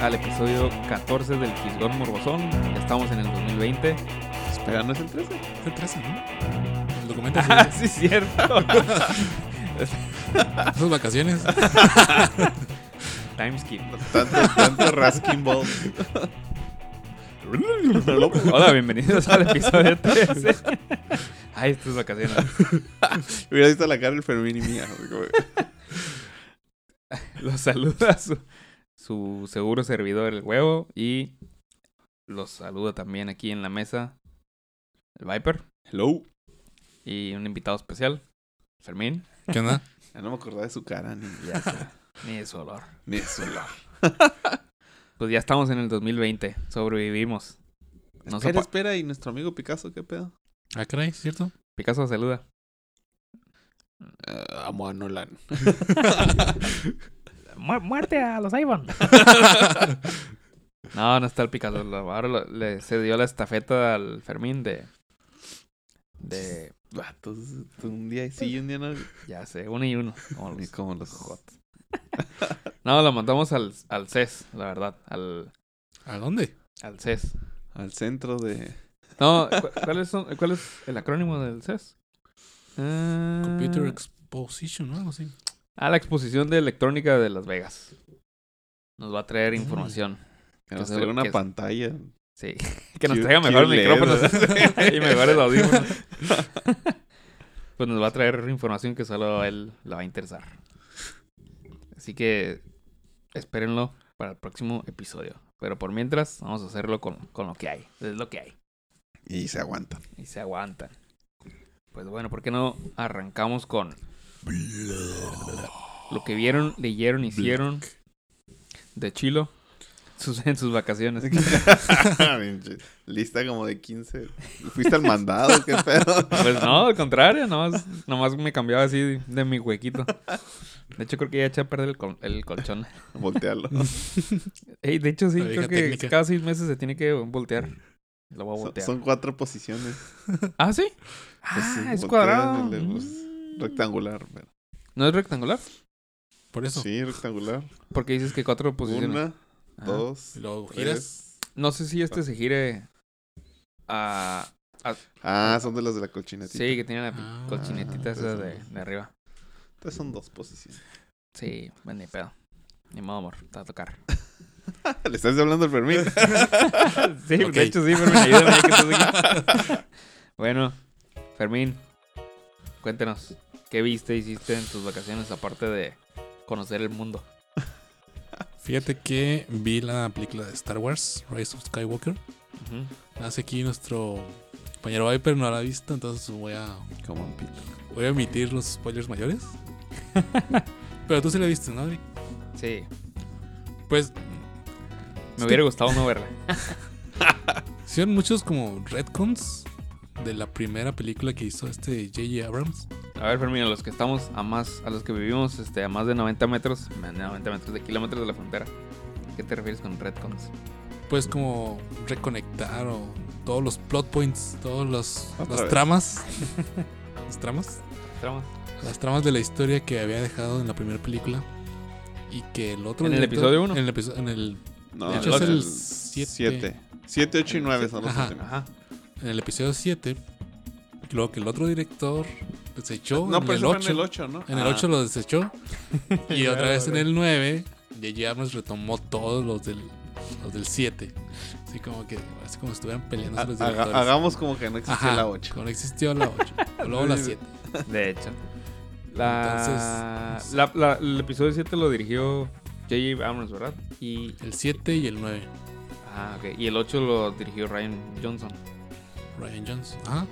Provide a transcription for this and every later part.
Al episodio 14 del Fisgón Morbosón. Ya estamos en el 2020. Espera, ¿no es el 13? Es el 13, ¿no? El documento sí. Ah, sí, cierto. Esas vacaciones. Timeskip. Tanto, tanto Raskin Ball. Hola, bienvenidos al episodio 13. Ay, estas vacaciones. Hubiera visto la cara del Fermín y mía. Los saluda su, su seguro servidor, el huevo. Y los saluda también aquí en la mesa el Viper. Hello. Y un invitado especial, Fermín. ¿Qué onda? Ya no me acordaba de su cara ni, Ya sé, Ni de su olor. ni de su olor. Pues ya estamos en el 2020. Sobrevivimos. No espera, espera. ¿Y nuestro amigo Picasso qué pedo? Ah, caray, ¿cierto? Picasso saluda. Eh, amo a Nolan. Muerte a los Ivan. no, no está el Picasso. Ahora lo- le cedió la estafeta al Fermín de. De. Vatos, un día sí y un día no. Ya sé, uno y uno. Como los como los jotos. No, lo mandamos al, al CES, la verdad. Al, ¿A dónde? al CES. al centro de. No, cu- ¿cuál es, son- ¿cuál es el acrónimo del CES? Ah, Computer Exposition, ¿no? Algo así. A la exposición de electrónica de Las Vegas. Nos va a traer Mm. información. Que nos traiga una que- pantalla. Sí, que nos traiga mejores micrófonos y mejores audífonos. pues nos va a traer información que solo a él le va a interesar. Así que espérenlo para el próximo episodio. Pero por mientras, vamos a hacerlo con, con lo que hay. Es lo que hay. Y se aguantan. Y se aguantan. Pues bueno, ¿por qué no arrancamos con lo que vieron, leyeron, hicieron de Chilo sus, en sus vacaciones? Lista como de 15. ¿Fuiste al mandado? ¿Qué pedo? Pues no, al contrario, nomás, nomás me cambiaba así de, de mi huequito. De hecho, creo que ya eché a perder el, col- el colchón. Voltearlo. Ey, de hecho, sí, La creo que técnica. cada seis meses se tiene que voltear. Lo voy a Son, voltear. son cuatro posiciones. Ah, ¿sí? Pues ah, sí, es cuadrado. el de los-. Rectangular. pero- ¿No es rectangular? Por eso. Sí, rectangular. Porque dices que cuatro posiciones. Una, Ah. dos, Y luego tres. giras. No sé si este se gire a... Ah, son de los de la colchinetita. Sí, que tiene la Ah, colchinetita esa de, arriba. Entonces son dos posiciones. Sí, bueno, ni pedo. Ni modo, amor. Te va a tocar. Le estás hablando al Fermín. sí, Ok. de hecho sí, Fermín, ayúdame. que estás aquí. bueno, Fermín, cuéntanos. ¿Qué viste, hiciste en tus vacaciones aparte de conocer el mundo? Fíjate que vi la película de Star Wars, Rise of Skywalker. Ujú. Hace aquí nuestro compañero Viper no la ha visto, entonces voy a, Como un pito. voy a omitir los spoilers mayores. Pero tú sí la viste, ¿no, Adri? Sí, Pues me hubiera gustado no verla. hicieron muchos como retcons de la primera película que hizo este J.J. Abrams. A ver, Fermín, a los que estamos a más, a los que vivimos este, a más de 90 metros, 90 metros de kilómetros de la frontera. ¿Qué te refieres con retcons? Pues como reconectar o todos los plot points, todas las tramas. las tramas. Trama. Las tramas de la historia que había dejado en la primera película. Y que el otro. ¿En el director- episodio uno? En el episodio. En el, No, De hecho, es el siete. siete. Siete, ocho y nueve son los Ajá. últimos. Ajá. en el episodio 7. Luego que el otro director desechó. No, en pero el eso fue 8. en el 8, ¿no? En el Ah. 8 lo desechó. y otra Claro, vez en el 9. J.J. Abrams retomó todos los del, los del 7. Así como que. Así como si estuvieran peleando Ha- los directores. hagamos como que no existía Ajá, la 8. como no existió la 8. Luego la 7. De hecho. La, Entonces, la- la- el episodio 7 lo dirigió J.J. Abrams, ¿verdad? Y, El 7 y el 9. ah, ok. y el 8 lo dirigió Ryan Johnson. Ryan Johnson. Ajá.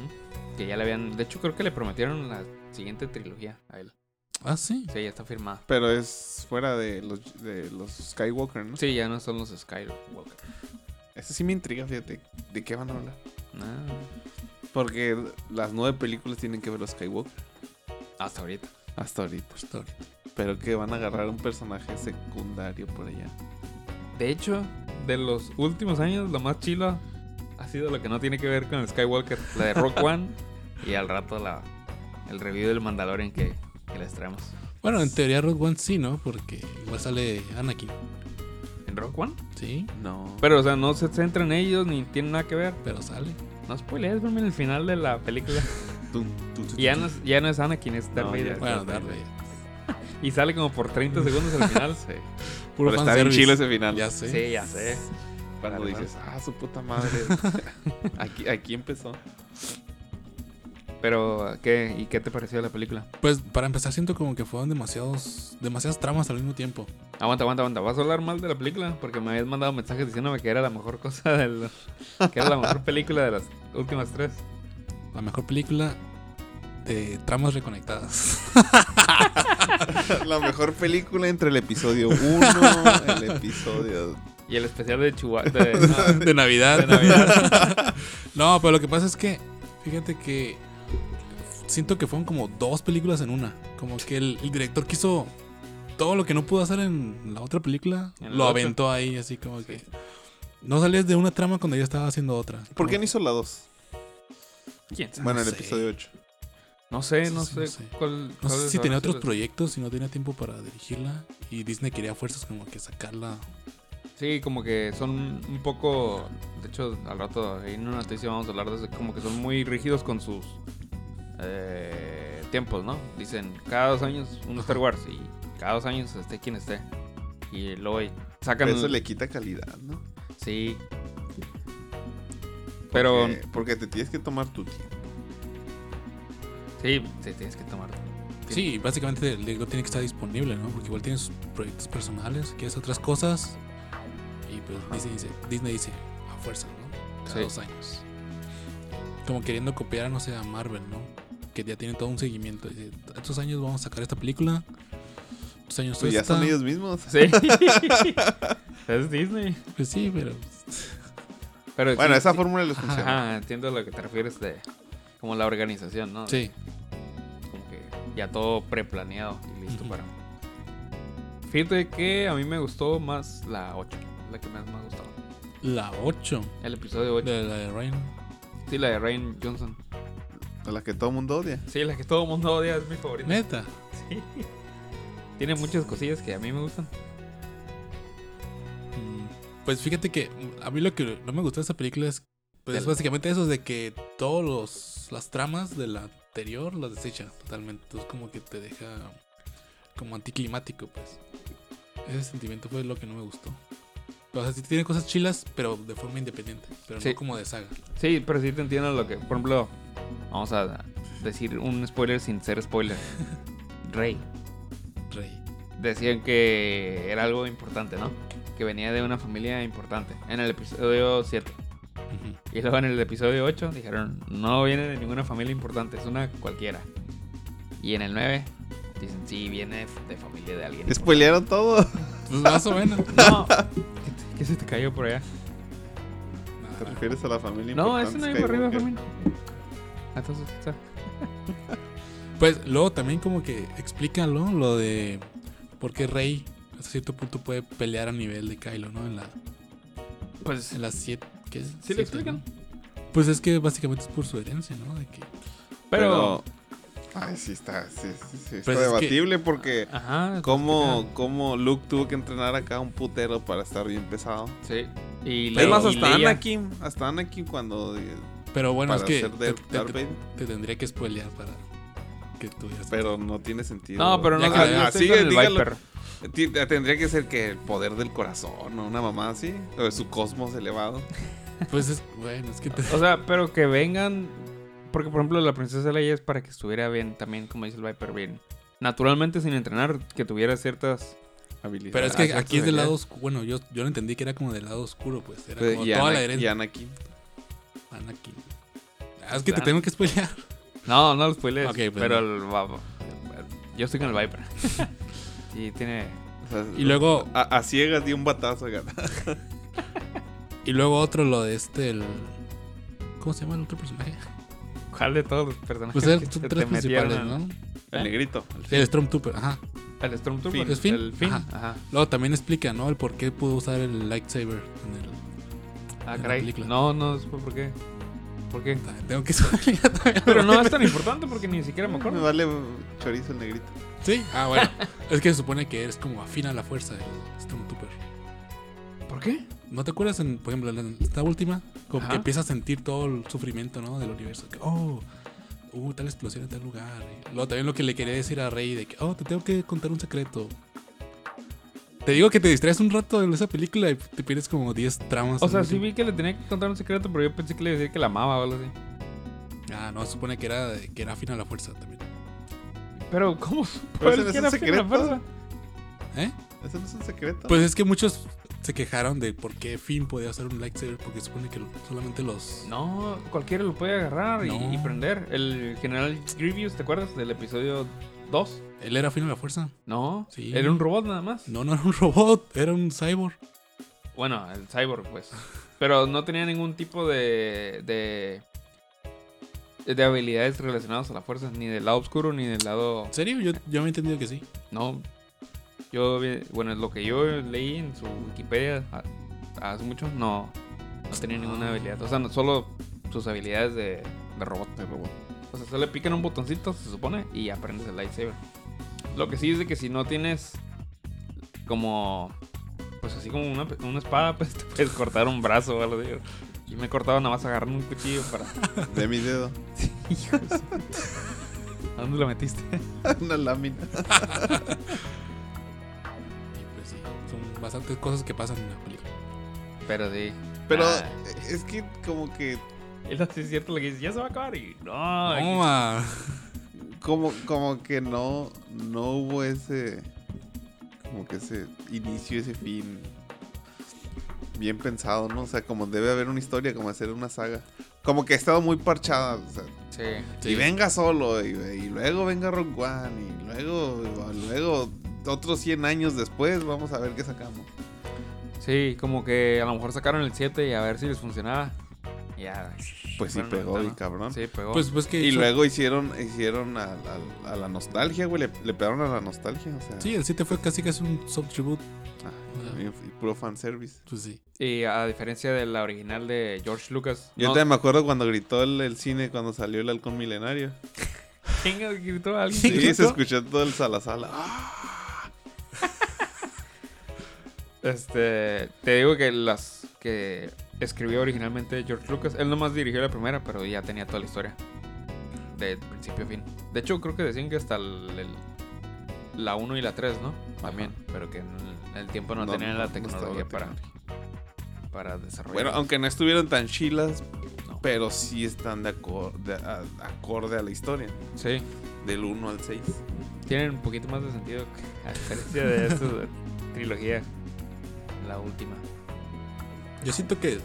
Que ya le habían. De hecho, creo que le prometieron la siguiente trilogía a él. Ah, sí. Sí, ya está firmada. Pero es fuera de los, de los Skywalker, ¿no? Sí, ya no son los Skywalker. Ese sí me intriga, fíjate. ¿De qué van a hablar? Ah, Porque las nueve películas tienen que ver los Skywalker. hasta ahorita. Hasta ahorita. Hasta ahorita. Pero que van a agarrar un personaje secundario por allá. De hecho, de los últimos años, lo más chilo sido lo que no tiene que ver con el Skywalker. La de Rock One y al rato la, el review del Mandalorian que, que les traemos. Bueno, en teoría Rogue One sí, ¿no? Porque igual sale Anakin. ¿En Rock One? Sí, No. Pero, o sea, no se centra en ellos ni tiene nada que ver. pero sale. No spoilees, en el final de la película. Tum, tum, tum, Y ya no es, ya no es Anakin, es Darth No, Vader. Bueno, Darth Vader. Y sale como por 30 segundos al final. Sí. Puro Pero está bien chilo ese final. Ya sé. Sí, ya sé. Cuando dices, ah, su puta madre. aquí, aquí empezó. Pero, ¿qué? ¿Y qué te pareció la película? Pues para empezar siento como que fueron demasiados demasiadas tramas al mismo tiempo. Aguanta, aguanta, aguanta. ¿Vas a hablar mal de la película? Porque me habías mandado mensajes diciéndome que era la mejor cosa del... Que era la mejor película de las últimas tres. La mejor película de tramas reconectadas. La mejor película entre el episodio 1 el episodio. Y el especial de Chihuahua... De, no, de Navidad. de Navidad. No, pero lo que pasa es que, fíjate que siento que fueron como dos películas en una. Como que el, el director quiso todo lo que no pudo hacer en la otra película, lo otro. aventó ahí, así como que no salías de una trama cuando ya estaba haciendo otra. ¿Por qué no hizo la 2? ¿Quién sabe? Bueno, el sé. episodio 8. No sé, no sí, sé, no sé. cuál... No sé si tenía otros proyectos y no tenía tiempo para dirigirla. Y Disney quería a fuerzas como que sacarla. Sí, como que son un poco... De hecho, al rato ahí en una noticia vamos a hablar de eso, como que son muy rígidos con sus eh, tiempos, ¿no? Dicen, cada dos años un Star Wars y cada dos años esté quien esté. Y luego sacan... Eso le quita calidad, ¿no? Sí. Pero... Porque, porque te tienes que tomar tu tiempo. Sí, te tienes que tomar. Sí, básicamente el director tiene que estar disponible, ¿no? Porque igual tiene sus proyectos personales, quiere hacer otras cosas. Disney dice, Disney dice a fuerza, ¿no? Cada Sí. dos años. Como queriendo copiar, no sé, a Marvel, ¿no? Que ya tiene todo un seguimiento. Dice, estos años vamos a sacar esta película. Estos años Pues ya esta". son ellos mismos. Sí. es Disney. Pues sí, pero Pero Bueno, sí, esa sí. fórmula les funciona. Ajá, entiendo a lo que te refieres de como la organización, ¿no? sí. Como que ya todo preplaneado y listo para. Fíjate que a mí me gustó más la 8, la que más me ha gustado. La 8 El episodio 8. de la de Ryan. Sí, la de Ryan Johnson. A la que todo el mundo odia. Sí, la que todo el mundo odia es mi favorita. Neta. Sí. Tiene muchas cosillas que a mí me gustan. Mm, Pues fíjate que a mí lo que no me gustó de esta película es pues es básicamente eso de que todos los las tramas de la anterior las desecha totalmente. Entonces como que te deja como anticlimático, pues. Ese sentimiento fue lo que no me gustó. O sea, sí tiene cosas chilas, pero de forma independiente, pero Sí. no como de saga. Sí, pero sí te entiendo lo que. Por ejemplo, vamos a decir un spoiler sin ser spoiler. Rey. Rey. Decían que era algo importante, ¿no? Que venía de una familia importante. En el episodio 7. Ujú. Y luego en el episodio 8 dijeron, no viene de ninguna familia importante, es una cualquiera. Y en el 9 dicen, sí, viene de familia de alguien. Spoilearon todo. Pues más o menos. No. ¿Qué, se te cayó por allá? ¿Te refieres a la familia No, ese no iba arriba, familia. Entonces, o sea, Pues luego también como que explícalo lo de por qué Rey hasta cierto punto puede pelear a nivel de Kylo, ¿no? En la pues en las 7 ¿qué es? sí Siete, le explican. ¿no? Pues es que básicamente es por su herencia, ¿no? De que Pero, Ay, sí está, sí, sí, sí, está Pues es que- debatible porque ajá. cómo, cómo Luke tuvo que entrenar acá un putero para estar bien pesado. Sí. Y es Le- más, hasta Anakin, hasta Anakin cuando... eh, Pero bueno, para es que ser te, te- tendría que spoilear para que tuvieras. pero no tiene sentido. No, pero no, Ya no ah, Tendría que ser que el poder del corazón o una mamá así, o de su cosmos elevado. Pues es, bueno, es que te- O sea, pero que vengan. Porque, por ejemplo, la princesa Leia es para que estuviera bien, también, como dice el Viper, bien. Naturalmente, sin entrenar, que tuviera ciertas. Habilidades. Pero es que aquí es del lado oscuro. Bueno, yo, yo lo entendí que era como del lado oscuro, pues. Era Pero- como y, toda Ana- la y herencia. Anakin. Anakin. Ah, es que te tengo que spoilear. No, no los spoilers. Ok, pues pero no. el- Yo estoy con el Viper. y tiene. O sea, Y luego- A, a ciegas dio un batazo. Y luego otro, lo de este, el... ¿Cómo se llama el otro personaje? ¿Cuál de todos los personajes? Pues eran que tres principales, al- ¿no? El ¿Eh? negrito. Sí, el Stormtrooper, ajá. El Stormtrooper. ¿Es Finn? El Finn. Ajá. Ajá. Luego también explica, ¿no? El por qué pudo usar el lightsaber en el... Ah, En la caray. película. No, no, supe por qué. ¿Por qué? Tengo que también. Pero no es tan importante porque ni siquiera me Me acuerdo. vale chorizo el negrito. Sí, ah, bueno. es que se supone que eres como afín a la fuerza del Stormtrooper. ¿Por qué? ¿No te acuerdas, en, por ejemplo, en esta última? Como Ajá. que empiezas a sentir todo el sufrimiento, ¿no? Del universo. Que, oh, hubo tal explosión en tal lugar. Y luego también lo que le quería decir a Rey de que, oh, te tengo que contar un secreto. Te digo que te distraes un rato en esa película y te pierdes como 10 tramas. O sea, sí vi que le tenía que contar un secreto, pero yo pensé que le decía que la amaba o algo así. Ah, no, se supone que era, que era afín a la fuerza también. Pero, ¿cómo? Pero ¿Cuál ese no que es un la secreto. fuerza? ¿Eh? Eso no es un secreto. Pues es que muchos se quejaron de por qué Finn podía usar un lightsaber porque supone que solamente los... No, cualquiera lo puede agarrar y, No. y prender. El general Grievous, ¿te acuerdas? Del episodio 2. Él era afín a la fuerza. No, Sí. era un robot nada más. No, no era un robot, era un cyborg. Bueno, el cyborg, pues. Pero no tenía ningún tipo de, de. de habilidades relacionadas a la fuerza, ni del lado oscuro ni del lado. ¿En serio? Yo, yo me he entendido que sí. No. Yo, bueno, es lo que yo leí en su Wikipedia hace mucho, no, no tenía ninguna Ah. habilidad. O sea, no- solo sus habilidades de, de robot. De robot. O sea, solo le pican un botoncito, se supone, y aprendes el lightsaber. Lo que sí es de que si no tienes como, pues así como una, una espada, pues te puedes cortar un brazo o algo así. Y me cortaba nada más agarrando un cuchillo para... De mi dedo. ¿A dónde lo metiste? Una lámina. Bastantes cosas que pasan en la película. Pero sí. Pero Ah, es que como que. es cierto lo que dices, ya se va a acabar y... No. Como, como que no. No hubo ese. Como que ese inicio, ese fin. Bien pensado, ¿no? O sea, como debe haber una historia, como hacer una saga. Como que ha estado muy parchada. O sea, Sí. Sí. Y venga solo, y, y luego venga Rock One, y luego, luego, otros 100 años después, vamos a ver qué sacamos. Sí, como que a lo mejor sacaron el 7 y a ver si les funcionaba. Ya. Pues sí pegó, y cabrón. Sí, pegó. Pues, pues que. Y hizo- luego hicieron, hicieron a, a- a la nostalgia, güey. Le, le pegaron a la nostalgia, o sea. Sí, el 7 fue casi casi un soft tribute. ah, y, y puro fanservice. Pues sí. Y a diferencia de la original de George Lucas. Yo no- todavía me acuerdo cuando gritó el, el cine cuando salió el halcón milenario. ¿Quién gritó a alguien? Sí, ¿Gritó? se escuchó todo el salasala. Este, te digo que las que escribió originalmente George Lucas, él nomás dirigió la primera, pero ya tenía toda la historia. De principio a fin. De hecho, creo que decían que hasta el, el- la 1 y la 3, ¿no? También, pero que en el, tiempo no, No, tenían la no tecnología la para, para desarrollar. Bueno, aunque no estuvieron tan chilas, No. pero sí están de, acor- de- a- acorde a la historia. Sí, Del 1 al 6. tienen un poquito más de sentido que- a diferencia de esta trilogía. La última. Yo siento que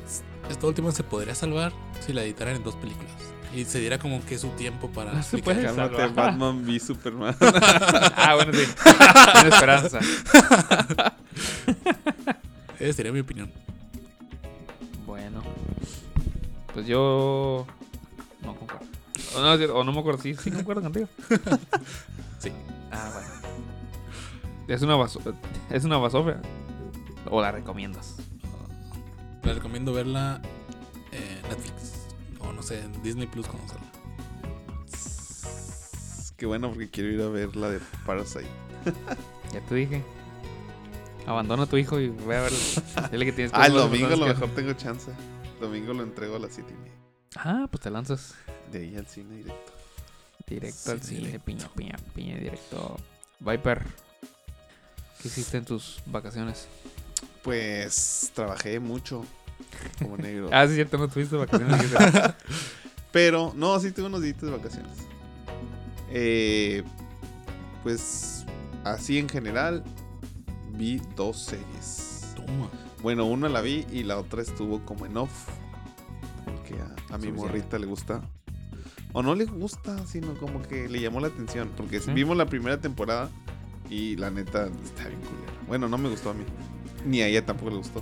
esta última se podría salvar si la editaran en dos películas. Y se diera como que su tiempo para. No se puede. Cálmate. Batman v Superman. Ah, bueno, sí. Tiene esperanza. Esa sería mi opinión. Bueno. Pues yo. No concuerdo. O no, o me acuerdo. Sí, sí concuerdo contigo. Sí. Ah, bueno. Es una baso Es una basofia. O la recomiendas. Les recomiendo verla en Netflix. O no sé, en Disney Plus cuando salga. Qué bueno porque quiero ir a ver la de Parasite. Ya te dije. Abandona a tu hijo y ve a ver. Dile que tienes Ah, el domingo a lo que mejor tengo chance. Domingo lo entrego a las 7 y media. Ah, pues te lanzas De ahí al cine directo. directo al cine. directo. Piña, piña, piña, directo. Viper. ¿Qué hiciste en tus vacaciones? Pues trabajé mucho como negro. Ah, sí, cierto, no tuviste vacaciones. Pero, no, sí tuve unos días de vacaciones. Eh, pues, así en general, vi dos series. Toma. Bueno, una la vi y la otra estuvo como en off. Porque a, a mi morrita le gusta o no le gusta, sino como que le llamó la atención. Porque Sí. vimos la primera temporada y la neta está bien culera. Bueno, no me gustó a mí. Ni a ella tampoco le gustó.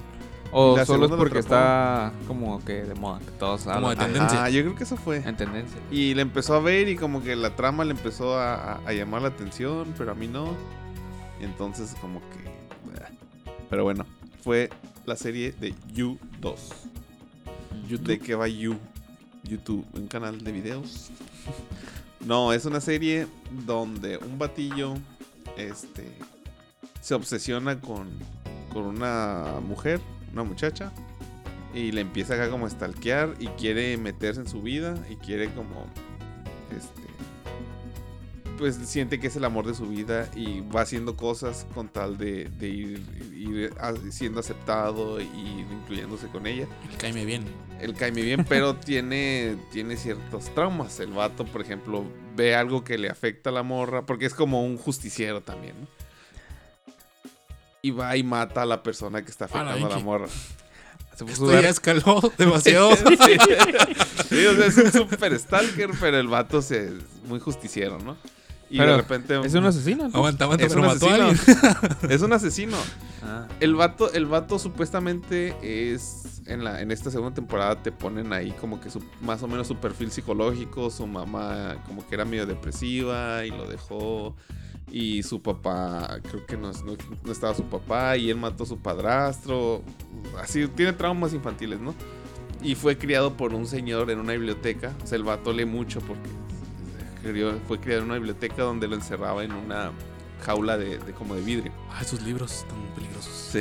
O La solo es porque está como que de moda, que todos Como hablan de tendencia. Ah, yo creo que eso fue. en tendencia. Y le empezó a ver y como que la trama le empezó a, a- a llamar la atención, pero a mí no. Y entonces como que... Pero bueno, fue la serie de You 2. ¿De qué va You? YouTube, un canal de videos. no, es una serie donde un batillo este, se obsesiona con, con una mujer, una muchacha, y le empieza acá como a stalkear y quiere meterse en su vida y quiere como este pues siente que es el amor de su vida y va haciendo cosas con tal de, de ir, ir a- siendo aceptado y incluyéndose con ella El caime bien. él cae muy bien, pero tiene, tiene ciertos traumas. El vato, por ejemplo, ve algo que le afecta a la morra, porque es como un justiciero también, ¿no? Y va y mata a la persona que está afectando a la morra. Se puso Esto ya escaló demasiado. sí. Sí, o sea, es un super stalker, pero el vato se, es muy justiciero, ¿no? Y Pero de repente... Es un asesino. ¿no? Aguanta, aguanta, Es pero un mató a asesino. alguien. Es un asesino. Ah. El vato, el vato supuestamente es en la en esta segunda temporada te ponen ahí como que su, más o menos su perfil psicológico, su mamá como que era medio depresiva y lo dejó y su papá creo que no, no- no estaba su papá y él mató a su padrastro, así tiene traumas infantiles, ¿no? Y fue criado por un señor en una biblioteca, o sea, el vato lee mucho porque fue criado en una biblioteca donde lo encerraba en una jaula de, de como de vidrio. Ah, esos libros tan peligrosos. Sí.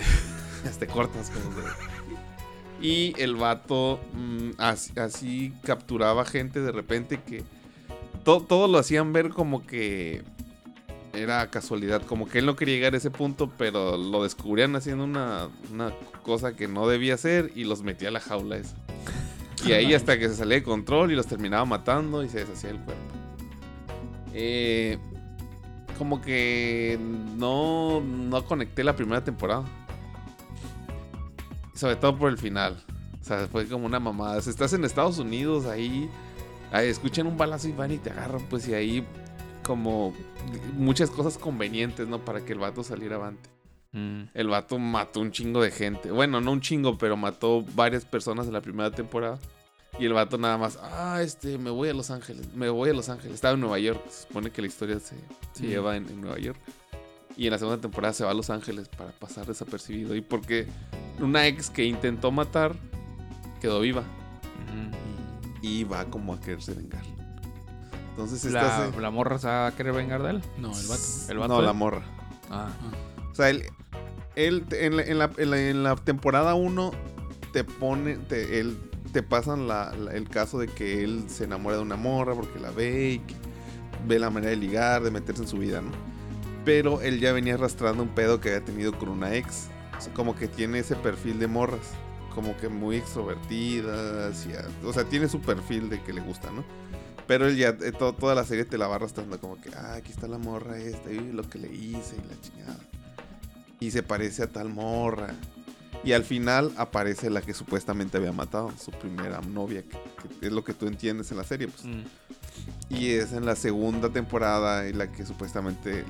Te cortas como de- Y el vato mm, así, así capturaba gente de repente que to- todo lo hacían ver como que era casualidad, como que él no quería llegar a ese punto, pero lo descubrían haciendo una, una cosa que no debía hacer y los metía a la jaula esa. Y ahí hasta que se salía de control y los terminaba matando y se deshacía el cuerpo. Eh, como que no, no conecté la primera temporada. Sobre todo por el final. O sea, fue como una mamada. Si estás en Estados Unidos, ahí, ahí escuchan un balazo y van y te agarran, pues, y ahí como muchas cosas convenientes, ¿no? Para que el vato saliera avante. Mm. El vato mató un chingo de gente. Bueno, no un chingo, pero mató varias personas en la primera temporada. Y el vato nada más, ah, este, me voy a Los Ángeles, me voy a Los Ángeles. Estaba en Nueva York, se supone que la historia se, se Mm. lleva en, en Nueva York. Y en la segunda temporada se va a Los Ángeles para pasar desapercibido. Y porque una ex que intentó matar quedó viva. Mm. Y va como a quererse vengar. Entonces La, esta la morra se va a querer vengar de él. No, el vato. El vato No, la es- morra. Ah. O sea, él, él en, la, en, la, en la- en la temporada 1 te pone, te, él, te pasan la- la- el caso de que él se enamora de una morra porque la ve y que ve la manera de ligar, de meterse en su vida, ¿no? Pero él ya venía arrastrando un pedo que había tenido con una ex. O sea, como que tiene ese perfil de morras. Como que muy extrovertidas. y a- o sea, tiene su perfil de que le gusta, ¿no? Pero él ya, eh, to- toda la serie te la va arrastrando como que, ah, aquí está la morra esta, y lo que le hice y la chingada. Y se parece a tal morra. Y al final aparece la que supuestamente había matado, su primera novia, que, que es lo que tú entiendes en la serie, pues. Mm. Y es en la segunda temporada en la que supuestamente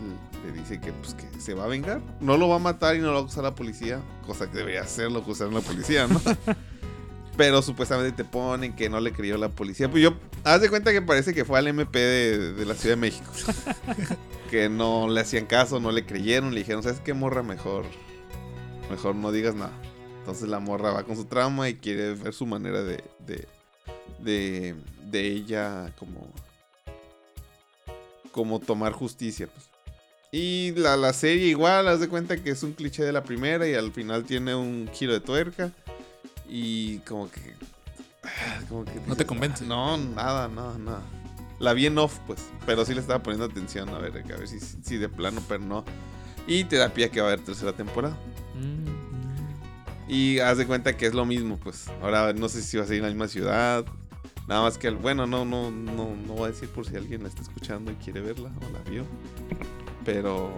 le dice que, pues, que se va a vengar. No lo va a matar y no lo va a acusar la policía, cosa que debería hacerlo acusar a la policía, ¿no? Pero supuestamente te ponen que no le creyó la policía. Pues yo, haz de cuenta que parece que fue al MP de, de la Ciudad de México. que no le hacían caso, no le creyeron, le dijeron, ¿sabes qué morra? Mejor, mejor no digas nada. Entonces la morra va con su trauma y quiere ver su manera de, de, de, de ella como, como tomar justicia. Pues. Y la, la serie igual, haz de cuenta que es un cliché de la primera y al final tiene un giro de tuerca. Y como que... como que No te convence. No, nada, nada, nada. La vi en off, pues. Pero sí le estaba poniendo atención a ver, a ver si, si de plano, pero no. Y te da pie que va a haber tercera temporada. Mm. Y haz de cuenta que es lo mismo, pues. Ahora no sé si va a ser en la misma ciudad. Nada más que, bueno, no, no, no, no voy a decir por si alguien la está escuchando y quiere verla o la vio. Pero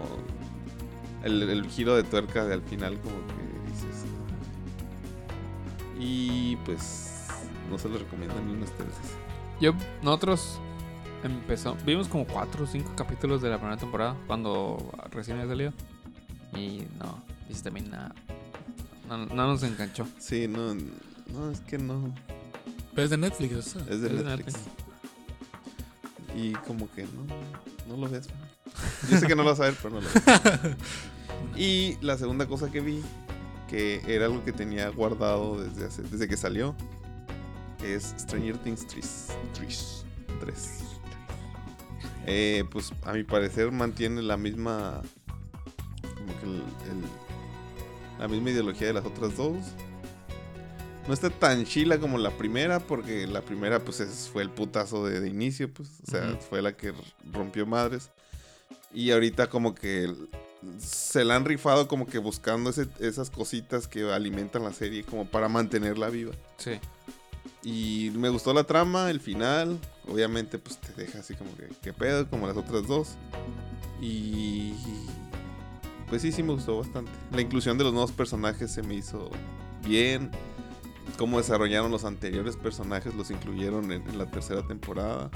el, el giro de tuerca de al final como. Y pues no se lo recomiendo ni unos ustedes. Yo, nosotros empezó. Vimos como cuatro o cinco capítulos de la primera temporada cuando recién había salido. Y no, dice también nada. No, no nos enganchó. Sí, no, no, es que no. Pero es de Netflix, o sea. Es de Es de Netflix. Netflix. Y como que no, no lo ves. Yo sé que no lo vas a ver, pero no lo ves. Y la segunda cosa que vi, que era algo que tenía guardado desde, hace- desde que salió, es Stranger Things 3. 3. 3. Eh, pues a mi parecer mantiene la misma. Como que el- el- la misma ideología de las otras dos. No está tan chila como la primera, porque la primera, pues, es- fue el putazo de, de inicio, pues. O sea, fue la que rompió madres. Y ahorita, como que se la han rifado, como que buscando ese- esas cositas que alimentan la serie, como para mantenerla viva. Sí. Y me gustó la trama, el final. Obviamente, pues te deja así como que, ¿qué pedo? Como las otras dos. Y. Pues sí, sí me gustó bastante. La inclusión de los nuevos personajes se me hizo bien. Cómo desarrollaron los anteriores personajes, los incluyeron en, en la tercera temporada.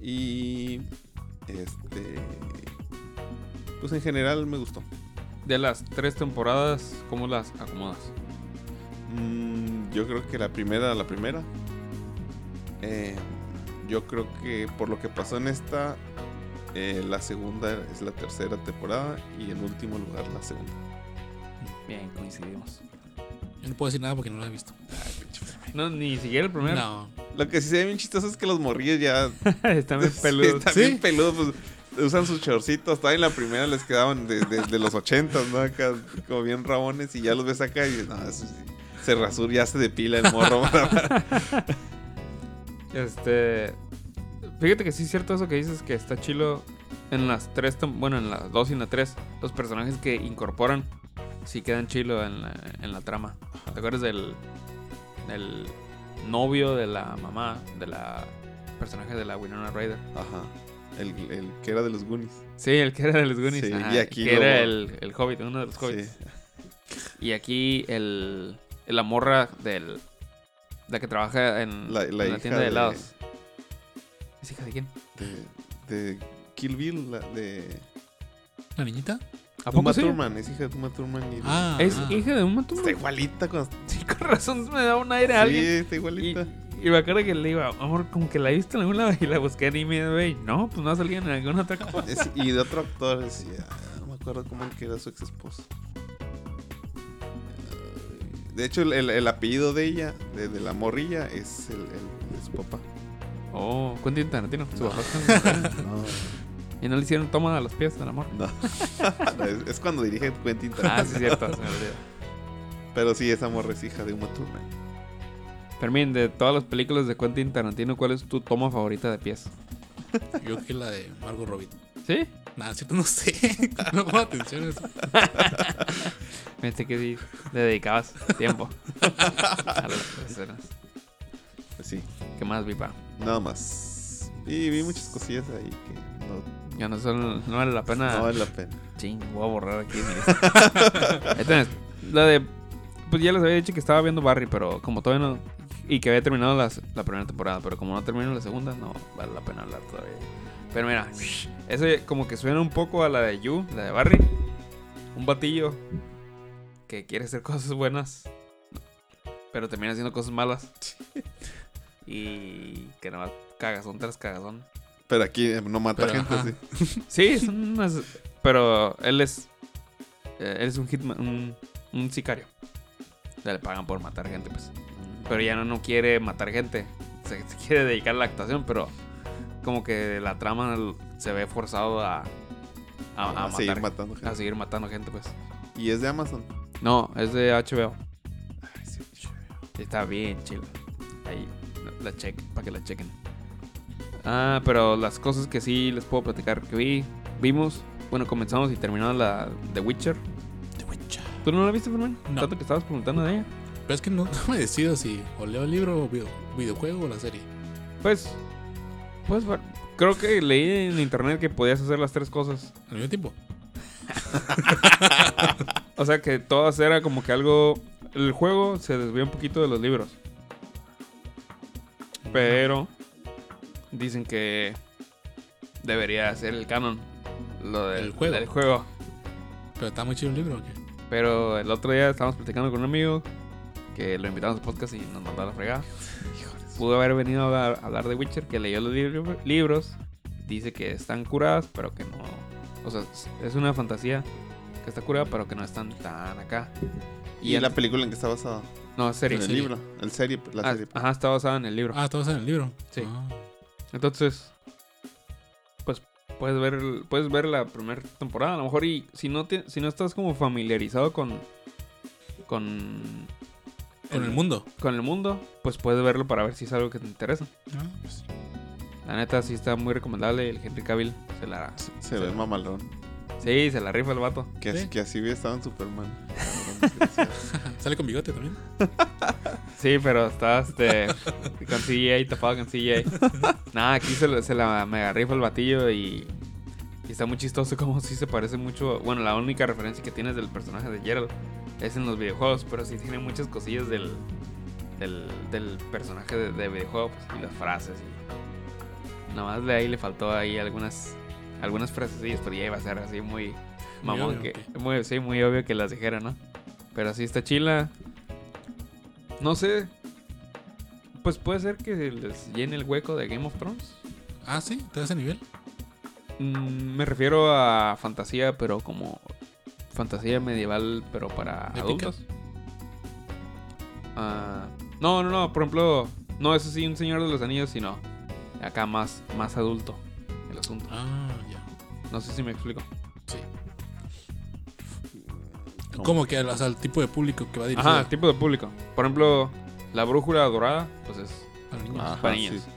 Y. Este. Pues en general me gustó. De las tres temporadas, ¿cómo las acomodas? Mm, yo creo que la primera, la primera. Eh, yo creo que por lo que pasó en esta, eh, la segunda es la tercera temporada y en último lugar la segunda. Bien, coincidimos. Yo no puedo decir nada porque no lo he visto. No, ni siquiera el primero. No. Lo que sí se ve bien chistoso es que los morrillos ya Están bien Sí, peludos. están ¿Sí? bien peludos, pues, usan sus chorcitos. Todavía en la primera les quedaban de, de- de los ochentas, ¿no? Acá como bien rabones y ya los ves acá y no, eso sí, se rasura, ya se depila el morro. Este. Fíjate que sí es cierto eso que dices que está chilo en las tres, bueno, en las dos y en la tres. Los personajes que incorporan sí quedan chilo en la, en la trama. ¿Te acuerdas del, del novio de la mamá, de la personaje de la Winona Ryder? Ajá. El, el que era de los Goonies. Sí, el que era de los Goonies. Sí, ajá, y aquí que lo- era el, el Hobbit, uno de los Hobbits. Sí. Y aquí el, la morra del. La que trabaja en La- en tienda de de- helados. ¿Es hija de quién? De, de Kill Bill, la- de ¿La niñita? ¿A Uma poco sí? Thurman, es hija de Uma Thurman. Y Ah. ¿Es ah. hija de un matón? Está igualita con... Sí, con razón me da un aire a Sí, alguien. está Y, igualita. y me acuerdo que le iba, amor, como que la he visto en algún lado y la busqué en IMDb y no, pues no ha salido en alguna otra cosa. Es- y de otro actor, decía, no me acuerdo cómo que era su ex esposo. De hecho, el, el- el apellido de ella, de, de la morrilla, es el, el de su papá. Oh, Quentin Tarantino, su No. papá. No, Y no le hicieron toma a los pies del amor. no. es, es cuando dirige Quentin Ah, Tarantino. sí, es cierto. Pero sí, esa morra es hija de Uma Thurman. Fermín, de todas las películas de Quentin Tarantino, ¿cuál es tu toma favorita de pies? Yo creo que la de Margot Robbie. ¿Sí? Nada, cierto, no sé. no pongo atención a eso. Pensé que sí, le dedicabas tiempo a las escenas. Pues sí, ¿Qué más, Vipa? nada más. Y vi muchas cosillas ahí que no, Ya no, son, no vale la pena. no vale la pena. Ching, voy a borrar aquí tenés. La de. Pues ya les había dicho que estaba viendo Barry, pero como todavía no. Y que había terminado las- la primera temporada, pero como no terminó la segunda, no vale la pena hablar todavía. Pero mira, ese como que suena un poco a la de You, la de Barry. Un batillo que quiere hacer cosas buenas, pero termina haciendo cosas malas. Y que nada más cagazón tras cagazón. Pero aquí eh, no mata Pero, gente, ajá. sí. Sí, son unas. Pero él es. eh, él es un hitman, un, un sicario. Le pagan por matar gente, pues. Pero ya no, no quiere matar gente. Se, se quiere dedicar a la actuación, pero como que la trama se ve forzado a. A, a A seguir matar- matando gente. a seguir matando gente, pues. Y es de Amazon. No, es de HBO. Ay, sí, Sí, Está bien chido. Ahí, la, la check, para que la chequen. Ah, pero las cosas que sí les puedo platicar que vi, vimos, bueno, comenzamos y terminamos la The Witcher. The Witcher. ¿Tú no la viste, Fermín? No. Tanto que estabas preguntando de ella. Pero es que no, no me decido si o leo el libro o video- videojuego o la serie. Pues, pues, creo que leí en internet que podías hacer las tres cosas. Al mismo tiempo. O sea, que todas era como que algo... El juego se desvía un poquito de los libros. Pero dicen que debería ser el canon. Lo del El juego. del juego. Pero está muy chido el libro, ¿o qué? Pero el otro día estábamos platicando con un amigo que lo invitamos al podcast y nos mandó a la fregada. Pudo haber venido a hablar, a hablar de Witcher, que leyó los libro- libros. Dice que están curadas, pero que no. O sea, es- una fantasía que está curada, pero que no están tan acá. ¿Y en- la película en que está basada? No, es serie. en el serie. libro. El serie, la Ah, serie. ajá, está basada en el libro. Ah, todos en el libro. Sí. Ah. Entonces, pues puedes ver, puedes ver la primera temporada. A lo mejor, y si no, te, si no estás como familiarizado con. con. Con el mundo. con el mundo, pues puedes verlo para ver si es algo que te interesa. Ah, pues sí. La neta, sí está muy recomendable. El Henry Cavill se la. Se ve mamalón. Sí, se la rifa el vato. Que, así- Sí. que así hubiera estado en Superman. Sale con bigote también. Sí, pero está este, con CGI, tapado con CGI. Nada, aquí se, la- se la mega rifa el batillo y, y está muy chistoso como si se parece mucho. Bueno, la única referencia que tienes del personaje de Gerald es en los videojuegos, pero sí tiene muchas cosillas del, del, del personaje de, de videojuego pues, y las frases. Y nada más de ahí le faltó ahí algunas algunas frases, pero ya iba a ser así muy Muy mamón. obvio, que, muy, sí, muy obvio que las dijera, ¿no? Pero así está chila. No sé. Pues puede ser que les llene el hueco de Game of Thrones. Ah, sí, te ese nivel. Mm, me refiero a fantasía, pero como fantasía medieval, pero para ¿Épica? adultos. Ah, no, no, no. Por ejemplo, no eso sí, un Señor de los Anillos, sino acá más, más adulto el asunto. Ah, ya. No sé si me explico. Sí. ¿Cómo? Como que o sea, el tipo de público que va dirigido Ajá, tipo de público. Por ejemplo, la brújula dorada, pues es para niños. Ajá, para niños. sí.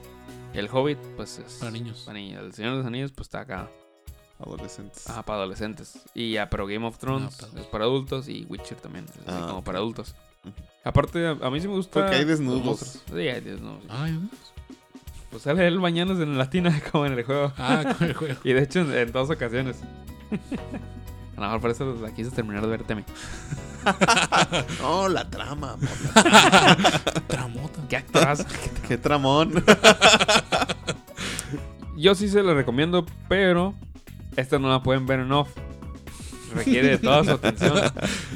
El Hobbit, pues es Para niños. para niños. El Señor de los Anillos, pues está acá. Adolescentes. Ajá, para adolescentes. Y ya, pero Game of Thrones Ah, para es para adultos y Witcher también es así Ah, como para adultos. Aparte, a, a mí sí me gusta. Porque hay los desnudos. Sí, hay desnudos. Ay, Pues sale él bañándose en la tina como en el juego. ah, con el juego. Y de hecho, en, en dos ocasiones. a lo mejor por eso la quise terminar de ver Temi. No, la trama. amor, la- Tramota. ¡Qué actorazo! Qué tramón. Yo sí se lo recomiendo, pero esta no la pueden ver en off. Requiere de toda su atención.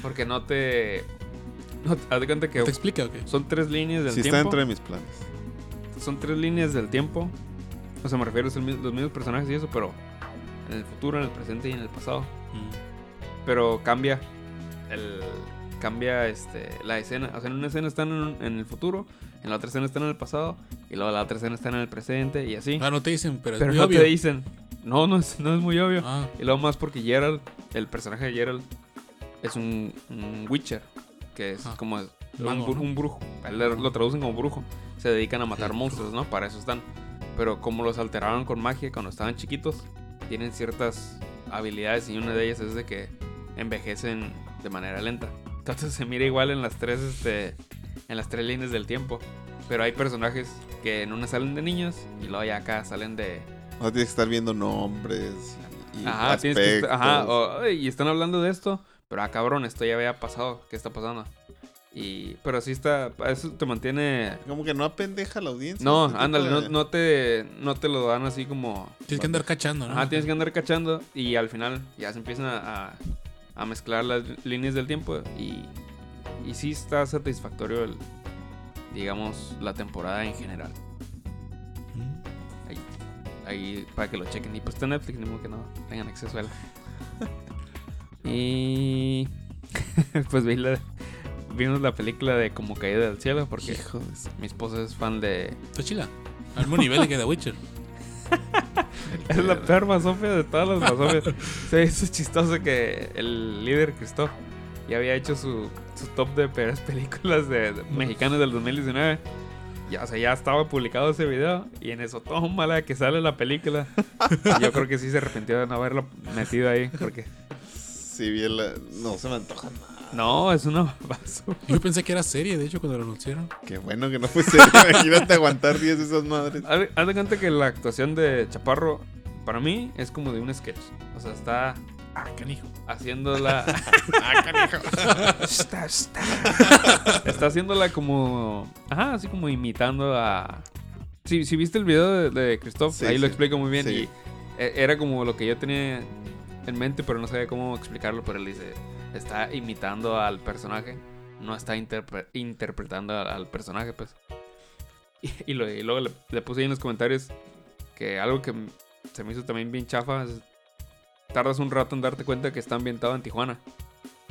Porque no te. No te haz de cuenta que ¿Te explica o qué? son tres líneas del Sí está tiempo. dentro de mis planes. Son tres líneas del tiempo. O sea, me refiero a los mismos personajes y eso, pero en el futuro, en el presente y en el pasado. Mm. Pero cambia el. Cambia este, la escena. O sea, en una escena están en, en el futuro, en la otra escena están en el pasado, y luego la otra escena está en el presente y así. Ah, no te dicen, pero es pero muy no obvio. te dicen. No, no es, no es muy obvio. Ah, Y luego más porque Gerald, el personaje de Gerald, es un, un Witcher, que es Ah. como un, un brujo. Lo, traducen como brujo. Se dedican a matar monstruos, ¿no? Para eso están. Pero como los alteraron con magia cuando estaban chiquitos, tienen ciertas habilidades y una de ellas es de que envejecen de manera lenta. Entonces se mira igual en las tres, este, en las tres líneas del tiempo. Pero hay personajes que en una salen de niños y luego ya acá salen de, O sea, tienes que estar viendo nombres y, Ajá, tienes que estar- ajá, aspectos. o, "Ay, y están hablando de esto, pero ah, cabrón, esto ya había pasado, ¿qué está pasando? Y, pero sí está, eso te mantiene... Como que no apendeja la audiencia. No, este ándale, no, de- no te, no te lo dan así como... tienes que andar cachando, ¿no? Ajá, tienes que andar cachando y al final ya se empiezan a, a- a mezclar las líneas del tiempo y, y sí está satisfactorio el, digamos, la temporada en general. Ahí, ahí para que lo chequen. Y pues está Netflix, ni modo que no tengan acceso a él. y pues vi la, vimos la película de Como Caída del Cielo porque Hijo de mi esposa es fan de... Está chila. Al mismo nivel que The Witcher. Es la peor masofia de todas las masofias. Se hizo chistoso que el líder Christoph ya había hecho su, su top de peores películas de, de mexicanas del 2019. Ya, o sea, ya estaba publicado ese video y en eso mala que sale la película. Yo creo que sí se arrepintió de no haberlo metido ahí porque Sí, bien la... No se me antoja nada. No, es una basura. Yo pensé que era serie, de hecho, cuando lo anunciaron. Qué bueno que no fue serio. Imagínate aguantar 10 de esas madres. Haz de- cuenta que la actuación de Chaparro para mí es como de un sketch. O sea, está Ah, canijo. haciéndola. está, está. Está haciéndola como. Ajá, así como imitando a. Si, si viste el video de, de Christoph, Sí, ahí lo explico muy bien. Sí. Y e- era como lo que yo tenía en mente, pero no sabía cómo explicarlo. Pero él dice, está imitando al personaje, no está interpre- interpretando al, al personaje, pues. Y, y lo- y luego le, le puse ahí en los comentarios que algo que se me hizo también bien chafa es, tardas un rato en darte cuenta que está ambientado en Tijuana.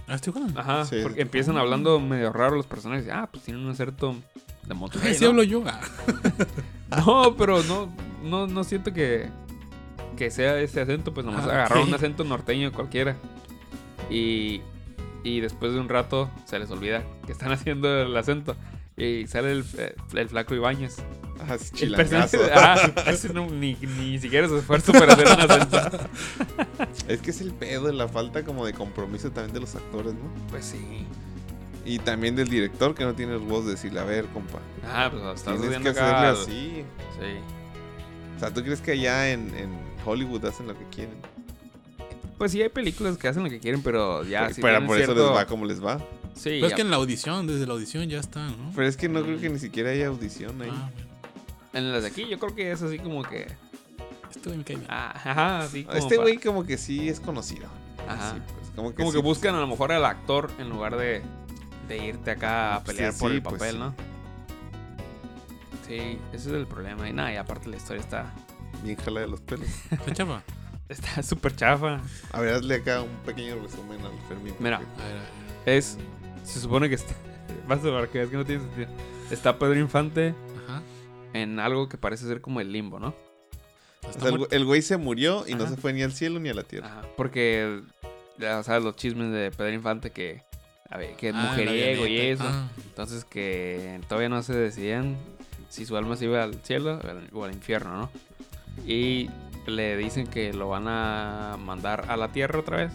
Ah, estoy jugando. Ajá, Sí. porque empiezan hablando medio raro los personajes. Ah, pues tienen un acento de Monterrey, sí ¿no? hablo yo. Ah. No, pero no, no, no siento que, que sea ese acento, pues nomás Ah, agarraron ok. un acento norteño cualquiera. Y, y después de un rato se les olvida que están haciendo el acento. Y sale el, el flaco Ibáñez. Ah, es chilangazo. ah, no- ni, ni siquiera se esfuerzo para hacer un acento. Es que es el pedo, la falta como de compromiso también de los actores, ¿no? Pues sí. Y también del director que no tiene huevos de decirle, a ver, compa. Ah, pues estás Tienes que hacerle así. Sí. O sea, ¿tú crees que allá en, en Hollywood hacen lo que quieren? Pues sí hay películas que hacen lo que quieren, pero ya Pero- si pero por eso les va como les va. Sí, Pero es ya- que en la audición, desde la audición ya está, ¿no? Pero es que no creo que ni siquiera haya audición ahí. Ah, en las de aquí yo creo que es así como que... Este güey me cae bien. ah, Ajá, así como este para- güey como que sí es conocido. Ajá. Sí, pues, como que, Como sí, que buscan a lo mejor al actor en lugar de, de irte acá a Sí, pelear por sí, el pues papel, sí. ¿no? Sí, ese es el problema. Y nada, y aparte la historia está Bien jala de los pelos. Está chava. Está súper chafa. A ver, hazle acá un pequeño resumen al Fermín. Mira. porque- A ver, a ver. Es, se supone que está, vas a ver que es que no tiene sentido. Está Pedro Infante Ajá. en algo que parece ser como el limbo, ¿no? O sea, el, güey se murió y no se fue ni al cielo ni a la tierra. Ajá, porque ya sabes los chismes de Pedro Infante que, a ver, que es Ah, mujeriego y eso. Ah, Entonces que todavía no se decidían si su alma se iba al cielo o al- o al infierno, ¿no? Y le dicen que lo van a mandar a la tierra otra vez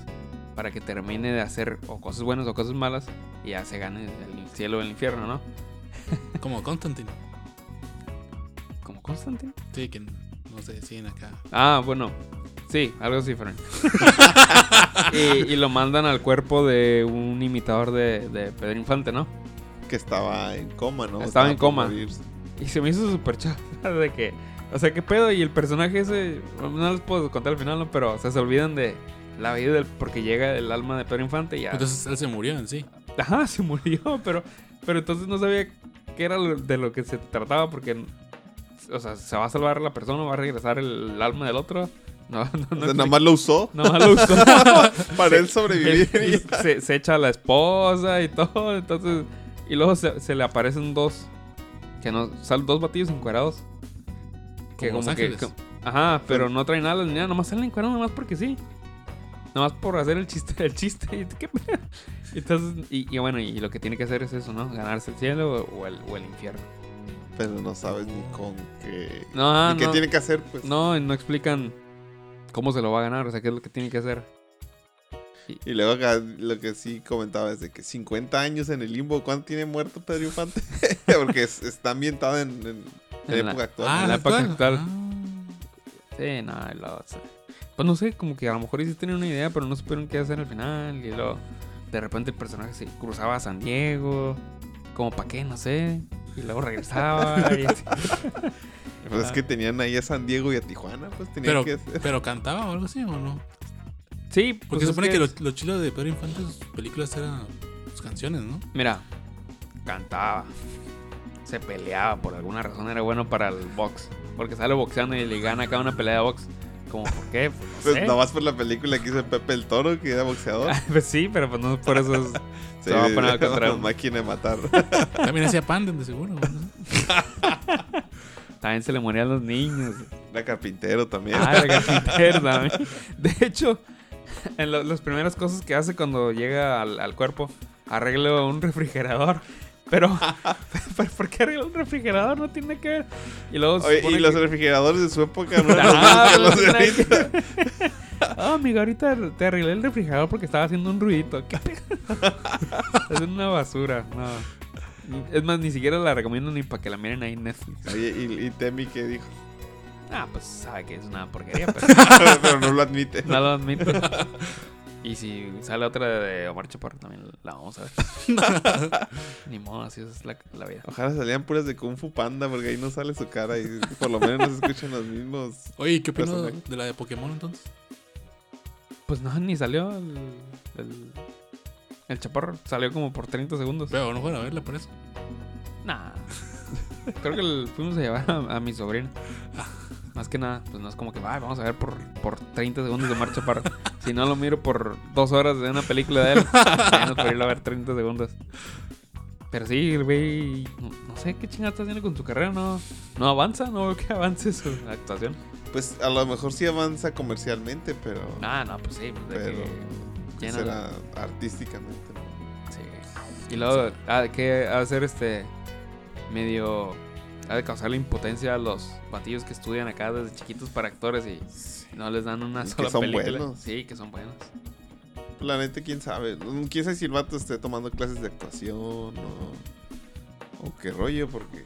para que termine de hacer o cosas buenas o cosas malas y ya se gane el cielo o el infierno, ¿no? como Constantine. Como Constantine. Sí, que no se deciden acá. Ah, bueno. Sí, algo así, Frank. y, y lo mandan al cuerpo de un imitador de, de Pedro Infante, ¿no? Que estaba en coma, ¿no? Estaba en por coma. Y se me hizo súper chafa de que. O sea, ¿qué pedo? Y el personaje ese. No les puedo contar al final, ¿no? Pero o sea, se olvidan de la vida del. Porque llega el alma de Pedro Infante y ya. Entonces él se murió en sí. Ajá, se murió, pero. Pero entonces no sabía qué era lo- de lo que se trataba porque. O sea, ¿se va a salvar la persona o va a regresar el, alma del otro? No, no, no. O sea, nada más lo usó Nomás lo usó. para él sobrevivir. Él- se, se echa a la esposa y todo. Entonces. Y luego se, se le aparecen dos. Que no. Salen dos batidos encuerados. Que Como como, Los que. Ajá, pero no traen alas ni nada. Nomás salen encuerados nomás porque sí. Nomás por hacer el chiste. El chiste. y ¿Qué pedo? Entonces. Y, y bueno, y lo que tiene que hacer es eso, ¿no? Ganarse el cielo o, o el, o el infierno. Pero no sabes ni con qué. No, ah, ¿Y qué no. tiene que hacer? Pues. No, y no explican cómo se lo va a ganar. O sea, qué es lo que tiene que hacer. Y luego acá lo que sí comentaba es de que 50 años en el limbo. ¿Cuánto tiene muerto Pedro Infante? Porque es- está ambientado en, en- en En la- época actual. Ah, en la época actual. actual. Ah. Sí, no, y luego, o sea, Pues no sé, como que a lo mejor sí tenían una idea, pero no supieron qué hacer al final. Y luego, de repente el personaje se cruzaba a San Diego. Como para qué, no sé. Y luego regresaba. y así. Pues es que tenían ahí a San Diego y a Tijuana. Pues tenían Pero, que hacer. pero cantaba o algo así o no? Sí, Porque pues se es supone que, que lo, lo chido de Pedro Infante, sus películas eran sus canciones, ¿no? Mira, cantaba. Se peleaba, por alguna razón era bueno para el box. Porque sale boxeando y le gana acá una pelea de box. Como, ¿por qué? Pues no Pues sé. nomás por la película que hizo Pepe el Toro, que era boxeador. Pues sí, pero pues no por eso es- Sí, se va a poner a contra una un- máquina de matar. También hacía Panden, de seguro. ¿no? También se le morían los niños. Era carpintero también. Ah, el carpintero también. De hecho, en lo- las primeras cosas que hace cuando llega al, al cuerpo, arregla un refrigerador. Pero, ¿pero ¿por qué arregla un refrigerador? No tiene que ver. Y luego se Oye, supone y los que- refrigeradores de su época no Ah, los no los de. Ah, amigo, ahorita te arreglé el refrigerador porque estaba haciendo un ruidito. ¿Qué es una basura, no. Es más, ni siquiera la recomiendo ni para que la miren ahí en Netflix. Oye, y, y Temi que dijo, Ah, pues sabe que es una porquería, pero pero no lo admite. no lo admito. Y si sale otra de Omar Chaparro, también la vamos a ver. Ni modo, así es la, la vida. Ojalá salían puras de Kung Fu Panda porque ahí no sale su cara y por lo menos no se escuchan los mismos. Oye, ¿y ¿qué opinas de la de Pokémon entonces? Pues no, ni salió el, el, el Chaparro. Salió como por 30 segundos. Pero no fueron a verla por eso. Nah. Creo que el- fuimos a llevar a, a mi sobrina. Más que nada, pues no es como que "Ay, vamos a ver por, por 30 segundos de Marcha Chaparro. Si no lo miro por dos horas de una película de él, menos por irlo a ver 30 segundos. Pero sí, el güey, no, no sé qué chingada está haciendo con su carrera, no, no avanza, no veo que avance su actuación. Pues a lo mejor sí avanza comercialmente, pero. Ah, no, pues sí, pues de Pero, que llena será artísticamente, ¿no? Sí. Y luego, ha que ha de ser este medio. Ha de causarle impotencia a los batillos que estudian acá desde chiquitos para actores y no les dan una Y que sola son película. buenos. Sí, que son buenos. La neta, quién sabe. Quién sabe si el vato esté tomando clases de actuación o. O qué rollo, porque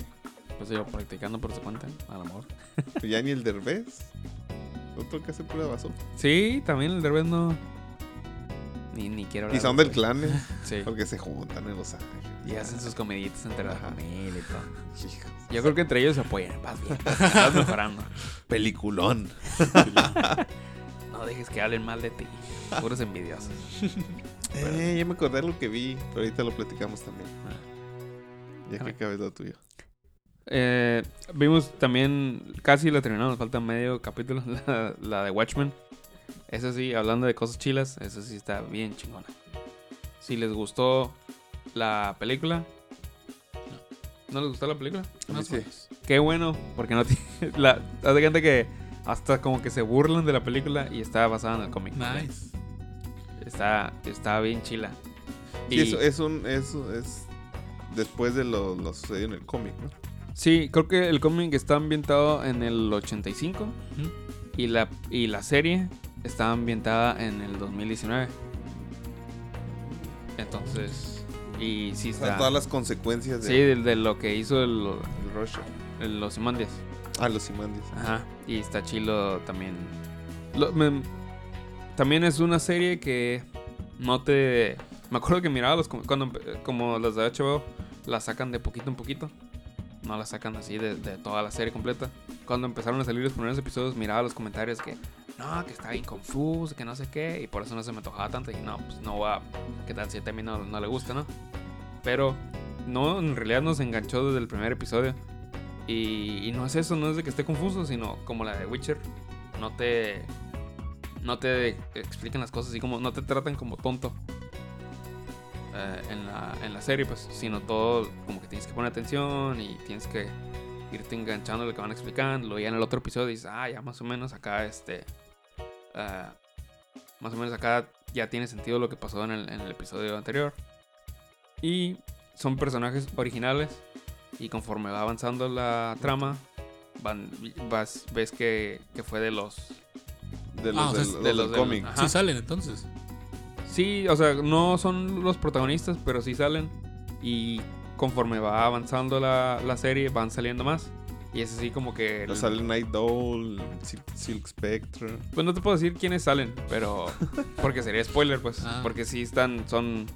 Pues yo practicando por su cuenta, a lo mejor. ya ni el Derbez. Otro que hace pura basura. Sí, también el Derbez no. Ni, ni quiero Y hablar son de del clan, ¿eh? Sí. Porque se juntan en Los Ángeles. Y hacen sus comeditas entre la familia y todo. Yo creo que entre ellos se apoyan. Vas bien, vas mejorando. Peliculón. No dejes que hablen mal de ti. Puros envidiosos. Eh, ya me acordé de lo que vi, pero ahorita lo platicamos también. Ah. Ya que acabes lo tuyo. Eh, vimos también, casi la terminamos, nos falta medio capítulo, la, la de Watchmen. Esa sí, hablando de cosas chilas, esa sí está bien chingona. Si les gustó la película, ¿no les gustó la película? A mí Más o sí. Qué bueno, porque no tiene. La, haz de cuenta que hasta como que se burlan de la película y está basada en el cómic. Nice. Está, está bien chila. Sí, Y- eso es un. Eso es después de lo, lo sucedido en el cómic, ¿no? Sí, creo que el cómic está ambientado en el 85 Ujú. y la, y la serie está ambientada en el 2019. Entonces, y sí O sea, está. todas las consecuencias de, Sí, de, de lo que hizo el, del Russia. el- los Simandias. Ah, los Simandis. Ajá. Y está chilo también. Lo- me- también es una serie que no te. Me acuerdo que miraba los cuando como las de HBO las sacan de poquito en poquito. No las sacan así de, de toda la serie completa. Cuando empezaron a salir los primeros episodios miraba los comentarios que no, que está bien confuso, que no sé qué, y por eso no se me antojaba tanto. Y no, pues no va. ¿Qué tal si a mí no, no le gusta, no? Pero no, en realidad nos enganchó desde el primer episodio. Y, y no es eso, no es de que esté confuso, sino como la de Witcher. No te. No te explican las cosas así como. No te tratan como tonto. eh, en, la, en la serie, pues. Sino todo como que tienes que poner atención y tienes que irte enganchando lo que van explicando. Y en el otro episodio dices, ah, ya más o menos acá este. Eh, más o menos acá ya tiene sentido lo que pasó en el, en el episodio anterior. Y son personajes originales. Y conforme va avanzando la trama, van, vas, ves que, que fue de los... De los, Ah, o sea, del, es de los los cómic. Sí salen entonces. Sí, o sea, no son los protagonistas, pero sí salen. Y conforme va avanzando la, la serie, van saliendo más. Y es así como que... O Sale Night Owl, Sil- Silk Spectre. Pues no te puedo decir quiénes salen, pero... Porque sería spoiler, pues. Ah. Porque sí están, son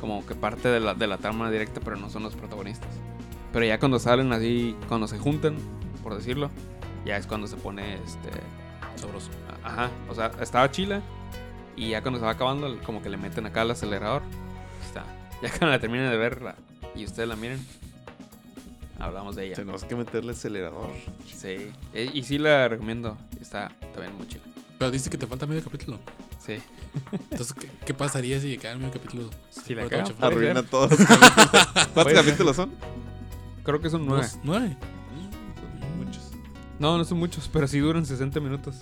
como que parte de la, de la trama directa, pero no son los protagonistas. Pero ya cuando salen así, cuando se juntan, por decirlo, ya es cuando se pone este... Sabroso. Ajá, o sea, estaba chila y ya cuando se va acabando, como que le meten acá al acelerador. Está. Ya cuando la terminen de verla y ustedes la miren, hablamos de ella. Tenemos que meterle acelerador. Sí, e- y sí la recomiendo, está también muy chila. Pero dice que te falta medio capítulo. Sí, Entonces, ¿qué, qué pasaría si queda medio capítulo? Si la. Puede Arruina ser. todos los capítulos. ¿Cuántos capítulos son? creo que son nueve. Nueve. Son muchos. No, no son muchos, pero sí duran 60 minutos.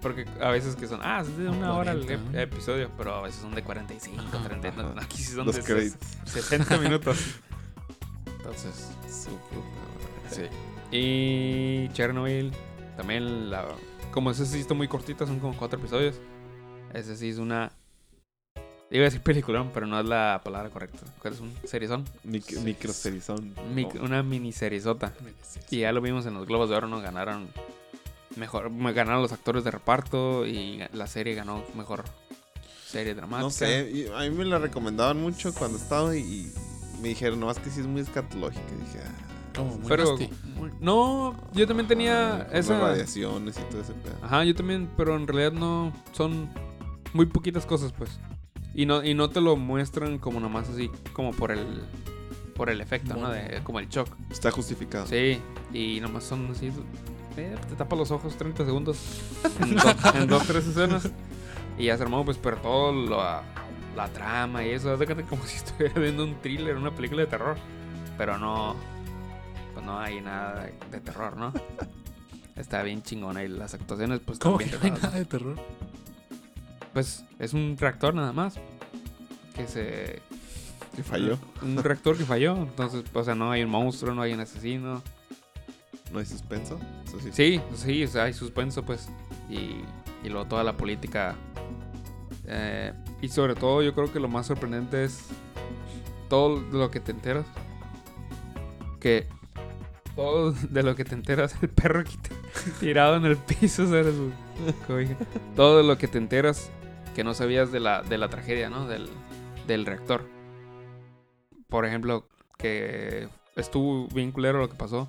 Porque a veces que son, ah, es de una hora el 40, ep- ¿no? episodio, pero a veces son de 45, Ajá, 30, ajá. aquí sí son Los de créditos. 60 minutos. Entonces, Su puta Sí. madre. Y Chernobyl, también la... Como ese sí está muy cortita, son como cuatro episodios. Ese sí es una... Iba a decir peliculón, pero no es la palabra correcta. ¿Cuál es un serizón? Mic- Microserizón. Mic- Oh. Una miniserizota. Y ya lo vimos en los Globos de Oro, ¿no? Ganaron... Mejor, me ganaron los actores de reparto y la serie ganó mejor serie dramática. No sé, y a mí me la recomendaban mucho cuando estaba y me dijeron, no, es que sí es muy escatológica. Y dije, ah, Como muy Pero, no, yo también tenía con esa... las radiaciones y todo ese pedo. Ajá, yo también, pero en realidad no son muy poquitas cosas, pues. Y no, y no te lo muestran como nomás así, como por el por el efecto, ¿no? De, como el shock. Está justificado. Sí, y nomás son así, eh, te tapa los ojos 30 segundos en, dos, en dos, tres escenas. Y ya se armó, pues, pero todo lo, la trama y eso, de como si estuviera viendo un thriller, una película de terror. Pero no, pues no hay nada de, terror, ¿no? Está bien chingona y las actuaciones, pues, ¿Cómo que también no hay nada de terror? Pues es un reactor nada más. Que se. Que falló. Un reactor que falló. Entonces, o sea, no hay un monstruo, no hay un asesino. No hay suspenso. Eso sí. Sí, sí, o sea, hay suspenso, pues. Y, y luego toda la política. eh, y sobre todo, yo creo que lo más sorprendente es todo lo que te enteras. Que todo de lo que te enteras, el perro tirado en el piso, ¿sabes? Todo lo que te enteras que no sabías de la, de la tragedia, ¿no? Del, del reactor. Por ejemplo, que estuvo bien culero lo que pasó.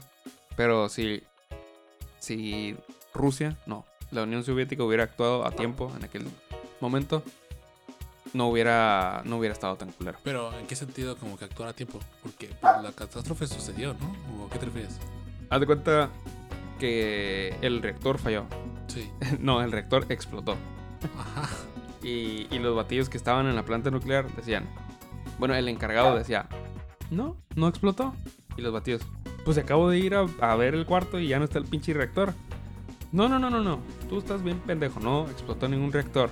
Pero si, si Rusia, no, la Unión Soviética hubiera actuado a tiempo en aquel momento, no hubiera, no hubiera estado tan culero. Pero, ¿en qué sentido como que actuar a tiempo? Porque pues, la catástrofe sucedió, ¿no? ¿O qué te refieres? Haz de cuenta que el reactor falló. Sí. No, el reactor explotó. Ajá. Y, y los batillos que estaban en la planta nuclear decían, bueno, el encargado decía, no, no explotó. Y los batillos, pues acabo de ir a, a ver el cuarto y ya no está el pinche reactor. No, no, no, no, no, tú estás bien pendejo, no explotó ningún reactor.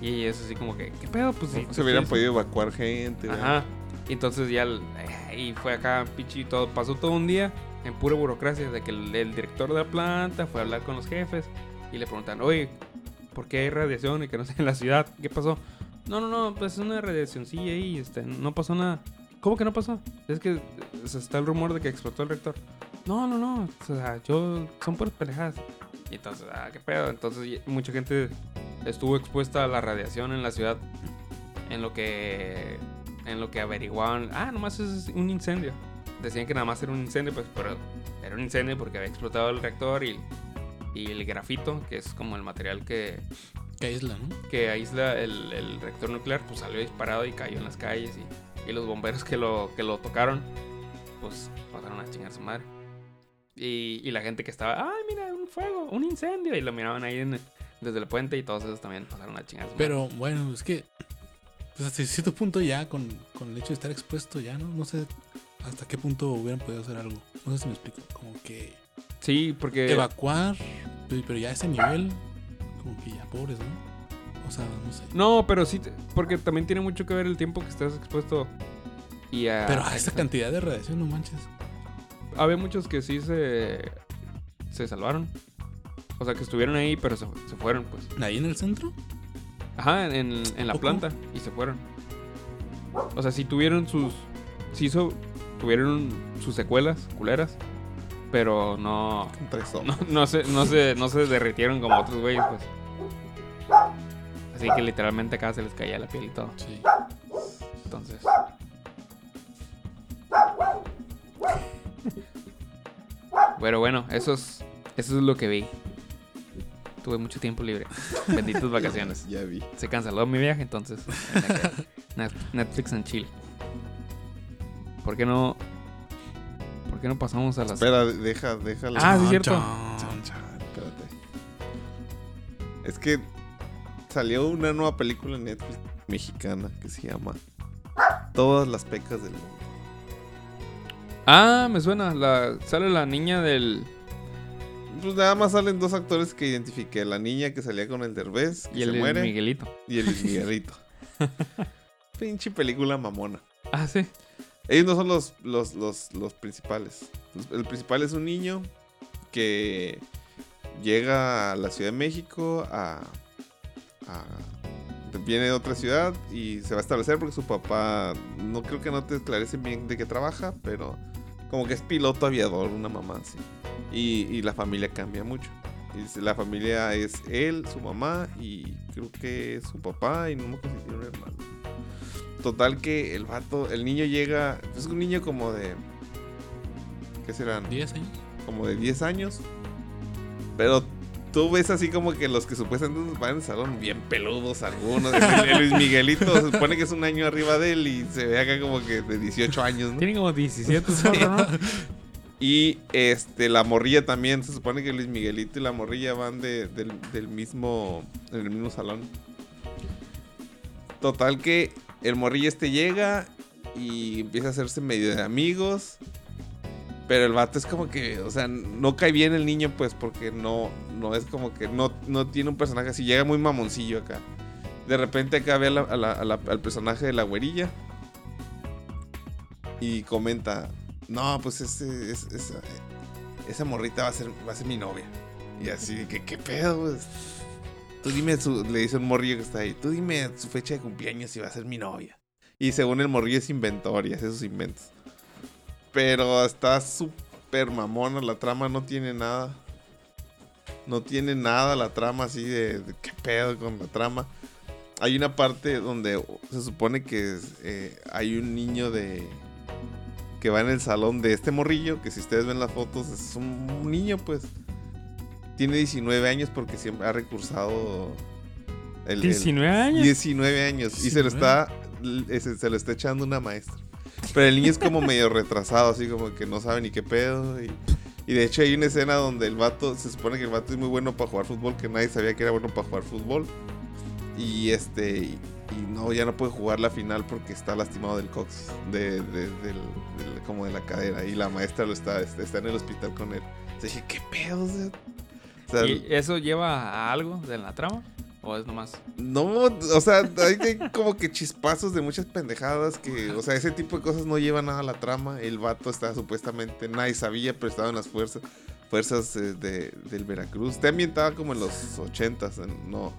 Y es así como que, ¿qué pedo? Pues sí. Se hubieran podido evacuar gente. Ajá. Y entonces ya eh, y fue acá pinche y todo. Pasó todo un día en pura burocracia de que el, el director de la planta fue a hablar con los jefes y le preguntan, oye, ¿por qué hay radiación y que no sé en la ciudad? ¿Qué pasó? No, no, no, pues es una radiacioncilla ahí, este, no pasó nada. ¿Cómo que no pasó? Es que eh, está el rumor de que explotó el reactor. No, no, no, o sea, yo, son puras pendejadas. Y entonces, ah, qué pedo. Entonces mucha gente estuvo expuesta a la radiación en la ciudad en lo que en lo que averiguaban, ah, nomás es un incendio. Decían que nada más era un incendio, pues, pero era un incendio porque había explotado el reactor y, y el grafito, que es como el material que, Que isla, ¿no? que aísla el, el reactor nuclear, pues salió disparado y cayó en las calles y, y los bomberos que lo, que lo tocaron, pues pasaron a chingar su madre. Y, y la gente que estaba, ay, mira, un fuego, un incendio, y lo miraban ahí en- desde el puente y todos esos también pasaron a madre. Pero bueno, es que pues hasta cierto punto ya con, con el hecho de estar expuesto ya, ¿no? No sé hasta qué punto hubieran podido hacer algo. No sé si me explico. Como que Sí, porque... evacuar, pe- pero ya a ese nivel, como que ya pobres, ¿no? O sea, no sé. No, pero sí, porque también tiene mucho que ver el tiempo que estás expuesto. Y a, Pero a esa cantidad de radiación, no manches. Había muchos que sí se, se salvaron. O sea, que estuvieron ahí, pero se, se fueron, pues. Ahí en el centro, Ajá, en, en la planta. Y se fueron. O sea, sí tuvieron sus... Sí hizo- tuvieron sus secuelas culeras. Pero. No, no, se, no, se, no se derritieron como otros güeyes, pues. Así que literalmente acá se les caía la piel y todo. sí. Entonces. Pero bueno, eso es, eso es lo que vi. Tuve mucho tiempo libre. Benditas vacaciones. Ya vi. Se canceló mi viaje, entonces. Netflix and chill. ¿Por qué no? ¿Por qué no pasamos a las. Espera, deja, déjala. Ah, sí, es cierto. Espérate. Es que salió una nueva película en Netflix mexicana que se llama Todas las pecas del mundo. Ah, me suena. La, sale la niña del. Pues nada más salen dos actores que identifiqué. La niña que salía con el Derbez, que Y el se muere, Miguelito. y el Miguelito. Pinche película mamona. Ah, sí. Ellos no son los, los, los, los principales. El principal es un niño que llega a la Ciudad de México a, a- viene de otra ciudad y se va a establecer porque su papá no creo que no te esclarecen bien de qué trabaja, pero como que es piloto aviador, una mamá así. Y, y la familia cambia mucho. Y la familia es él, su mamá y creo que su papá y no me acuerdo si tiene un hermano. Total que el vato, el niño llega, es un niño como de... ¿Qué serán? ¿10 años? Como de 10 años. Pero tú ves así como que los que supuestamente van en el salón, bien peludos algunos. Luis Miguelito se supone que es un año arriba de él y se ve acá como que de 18 años, ¿no? Tienen como 17 morro, ¿no? Y este, la morrilla también. Se supone que Luis Miguelito y la morrilla van de- del, del mismo. En el mismo salón. Total que el morrillo este llega y empieza a hacerse medio de amigos. Pero el vato es como que, o sea, no cae bien el niño, pues, porque no, no es como que no, no tiene un personaje así. Llega muy mamoncillo acá. De repente acá ve al personaje de la güerilla. Y comenta, no, pues ese, es- esa, esa morrita va a, ser, va a ser mi novia. Y así, que qué pedo, pues. Tú dime, su, le dice un morrillo que está ahí, tú dime su fecha de cumpleaños y va a ser mi novia. Y según el morrillo es inventor y hace sus inventos. Pero está súper mamona, la trama no tiene nada. No tiene nada la trama así de, de qué pedo con la trama. Hay una parte donde se supone que eh, hay un niño de que va en el salón de este morrillo, que si ustedes ven las fotos es un niño pues. Tiene 19 años porque siempre ha recursado el, el- 19 años. 19 años. Y se lo está. se lo está echando una maestra. Pero el niño es como medio retrasado, así como que no sabe ni qué pedo. Y, de hecho hay una escena donde el vato. Se supone que el vato es muy bueno para jugar fútbol, que nadie sabía que era bueno para jugar fútbol. Y este. Y, no, ya no puede jugar la final porque está lastimado del coxis. De, de- como de la cadera. Y la maestra lo está, está en el hospital con él. Entonces dije, ¿qué pedo? O sea, o sea, ¿Y eso lleva a algo de la trama? ¿O es nomás? no, o sea, hay, hay como que chispazos de muchas pendejadas que, o sea, ese tipo de cosas no llevan nada a la trama. El vato está supuestamente, nadie sabía, pero estaba en las fuerzas, fuerzas eh, de, del Veracruz. Está ambientada como en los 80s, en- no.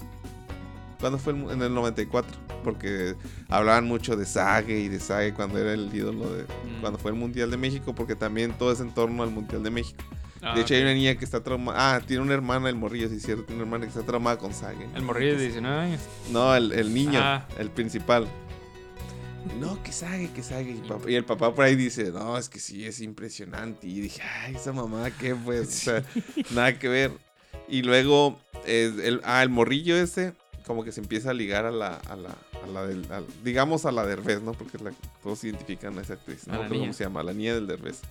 ¿Cuándo fue? el en el 94. Porque hablaban mucho de Sage y de Sage cuando era el ídolo de... Mm. Cuando fue el Mundial de México, porque también todo es en torno al Mundial de México. Ah, de hecho, hay una niña que está traumada. Ah, tiene una hermana, el morrillo, sí es cierto. Tiene una hermana que está traumada con Sage. El morrillo de 19 años. No, el, el niño, Ah. el principal. No, que sague, que sague. Y, y el papá por ahí dice, no, es que sí, es impresionante. Y dije, ay, esa mamá, ¿qué pues? O sea, nada que ver. Y luego, eh, el, ah, el morrillo ese, como que se empieza a ligar a la, a la, a la del, digamos a la Derbez, ¿no? Porque la, todos identifican a esa actriz, ¿no? ¿Cómo se llama? La niña del Derbez.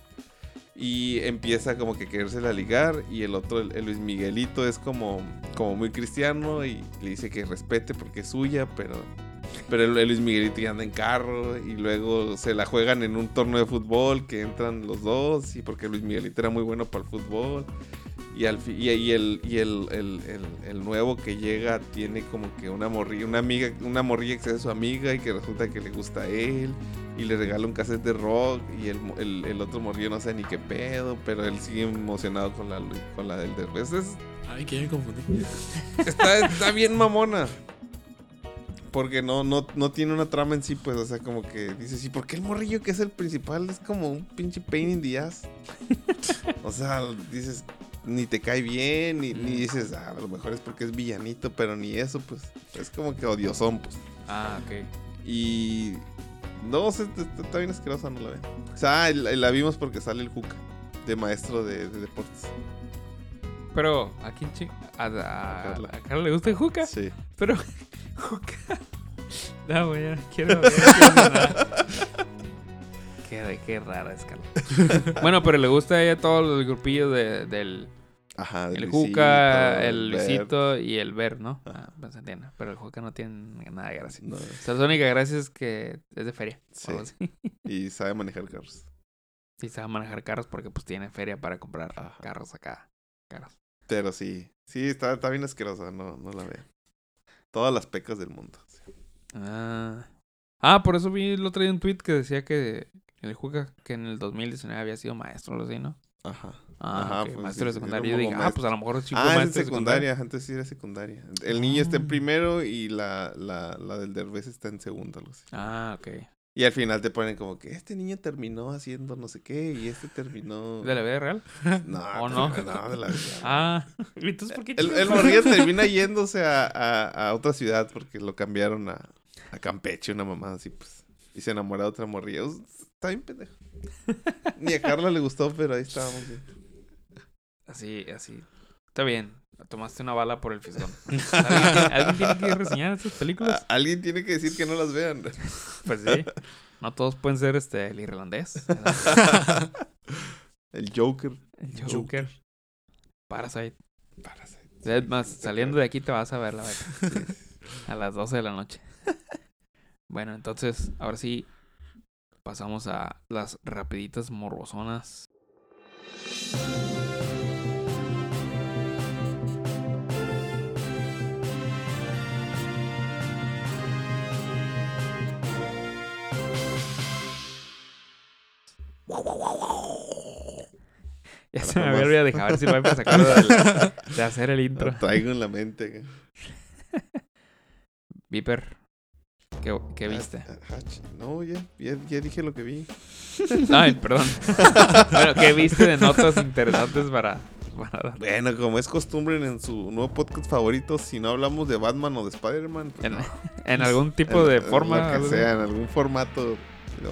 Y empieza como que querérsela ligar y el otro, el, Luis Miguelito, es como, como muy cristiano y le dice que respete porque es suya, pero, pero el Luis Miguelito ya anda en carro y luego se la juegan en un torneo de fútbol que entran los dos y porque Luis Miguelito era muy bueno para el fútbol. Y, al y, y el, y el, el- el- el nuevo que llega tiene como que una morrilla, una amiga, una morrilla que sea su amiga y que resulta que le gusta a él y le regala un cassette de rock y el, el, otro morrillo no sabe ni qué pedo, pero él sigue emocionado con la, con la del Derbez. Es- Ay, que me confundí. está, está bien mamona. Porque no, no, no tiene una trama en sí, pues, o sea, como que dices, ¿y por qué el morrillo que es el principal es como un pinche pain in the ass? o sea, dices, ni te cae bien, ni, ni dices, ah, a lo mejor es porque es villanito, pero ni eso, pues, es como que odiosón, pues. Ah, ok. Y. No, o sea, está, bien asquerosa, no la ven. O sea, la, la vimos porque sale el Juca, de maestro de, de deportes. Pero, ¿a quién ching? A, a, A Carla. a Carla le gusta el Juca. Sí. Pero, Juca. No, güey, no quiero nada. Qué, qué rara es Carla. bueno, pero le gusta a ella todo el grupillo de, del Ajá, del el Luisito, Juca, el. Luisito y el Ver, ¿no? Ajá. Ah, pues entiendo. Pero el Juca no tiene nada de gracia. No, O sea, la única gracia es que es de feria. Sí. y sabe manejar carros. Sí, sabe manejar carros porque pues tiene feria para comprar Ajá. carros acá. Caros. Pero sí, sí, está, está bien asquerosa, no, no la veo. Todas las pecas del mundo. sí. Ah. Ah, por eso vi el otro día un tweet que decía que el Juca que en el 2019 había sido maestro o algo así, ¿no? Ajá. Ah, Ajá, pues, maestro de secundaria. Yo dije, ah, pues a lo mejor sí fue Ah, es en maestro secundaria, antes sí era secundaria. El niño está en Ah. primero y la, la, la del Derbez está en segundo, algo así. Ah, ok. Y al final te ponen como que este niño terminó haciendo no sé qué y este terminó... ¿De la vida real? No, ¿O no? no, de la vida. Ah, entonces ¿por qué El, el morrillo termina yéndose a, a- a otra ciudad porque lo cambiaron a, a Campeche, una mamá así, pues. Y se enamora de otra morrilla. Está bien pendejo. Ni a Carla le gustó, pero ahí estábamos bien. Así, así. Está bien. Tomaste una bala por el fisgón. ¿Alguien, tiene- alguien tiene que reseñar estas películas? A- Alguien tiene que decir que no las vean. Pues sí. No todos pueden ser este el irlandés. El Joker. El Joker. Parasite. Es más, saliendo de aquí te vas a ver la verdad. A las 12 de la noche. Bueno, entonces, ahora sí, pasamos a las rapiditas morbosonas. Ya se me había olvidado de ver si lo voy a sacar de, de hacer el intro. Lo traigo en la mente. Viper, ¿qué, qué viste? Ah, ah, No, ya, ya, ya dije lo que vi. Ay, perdón. bueno, ¿qué viste de notas interesantes para, para dar? Bueno, como es costumbre en su nuevo podcast favorito, si no hablamos de Batman o de Spider-Man, pues En, no. en algún tipo En- de en forma. Que así. sea, en algún formato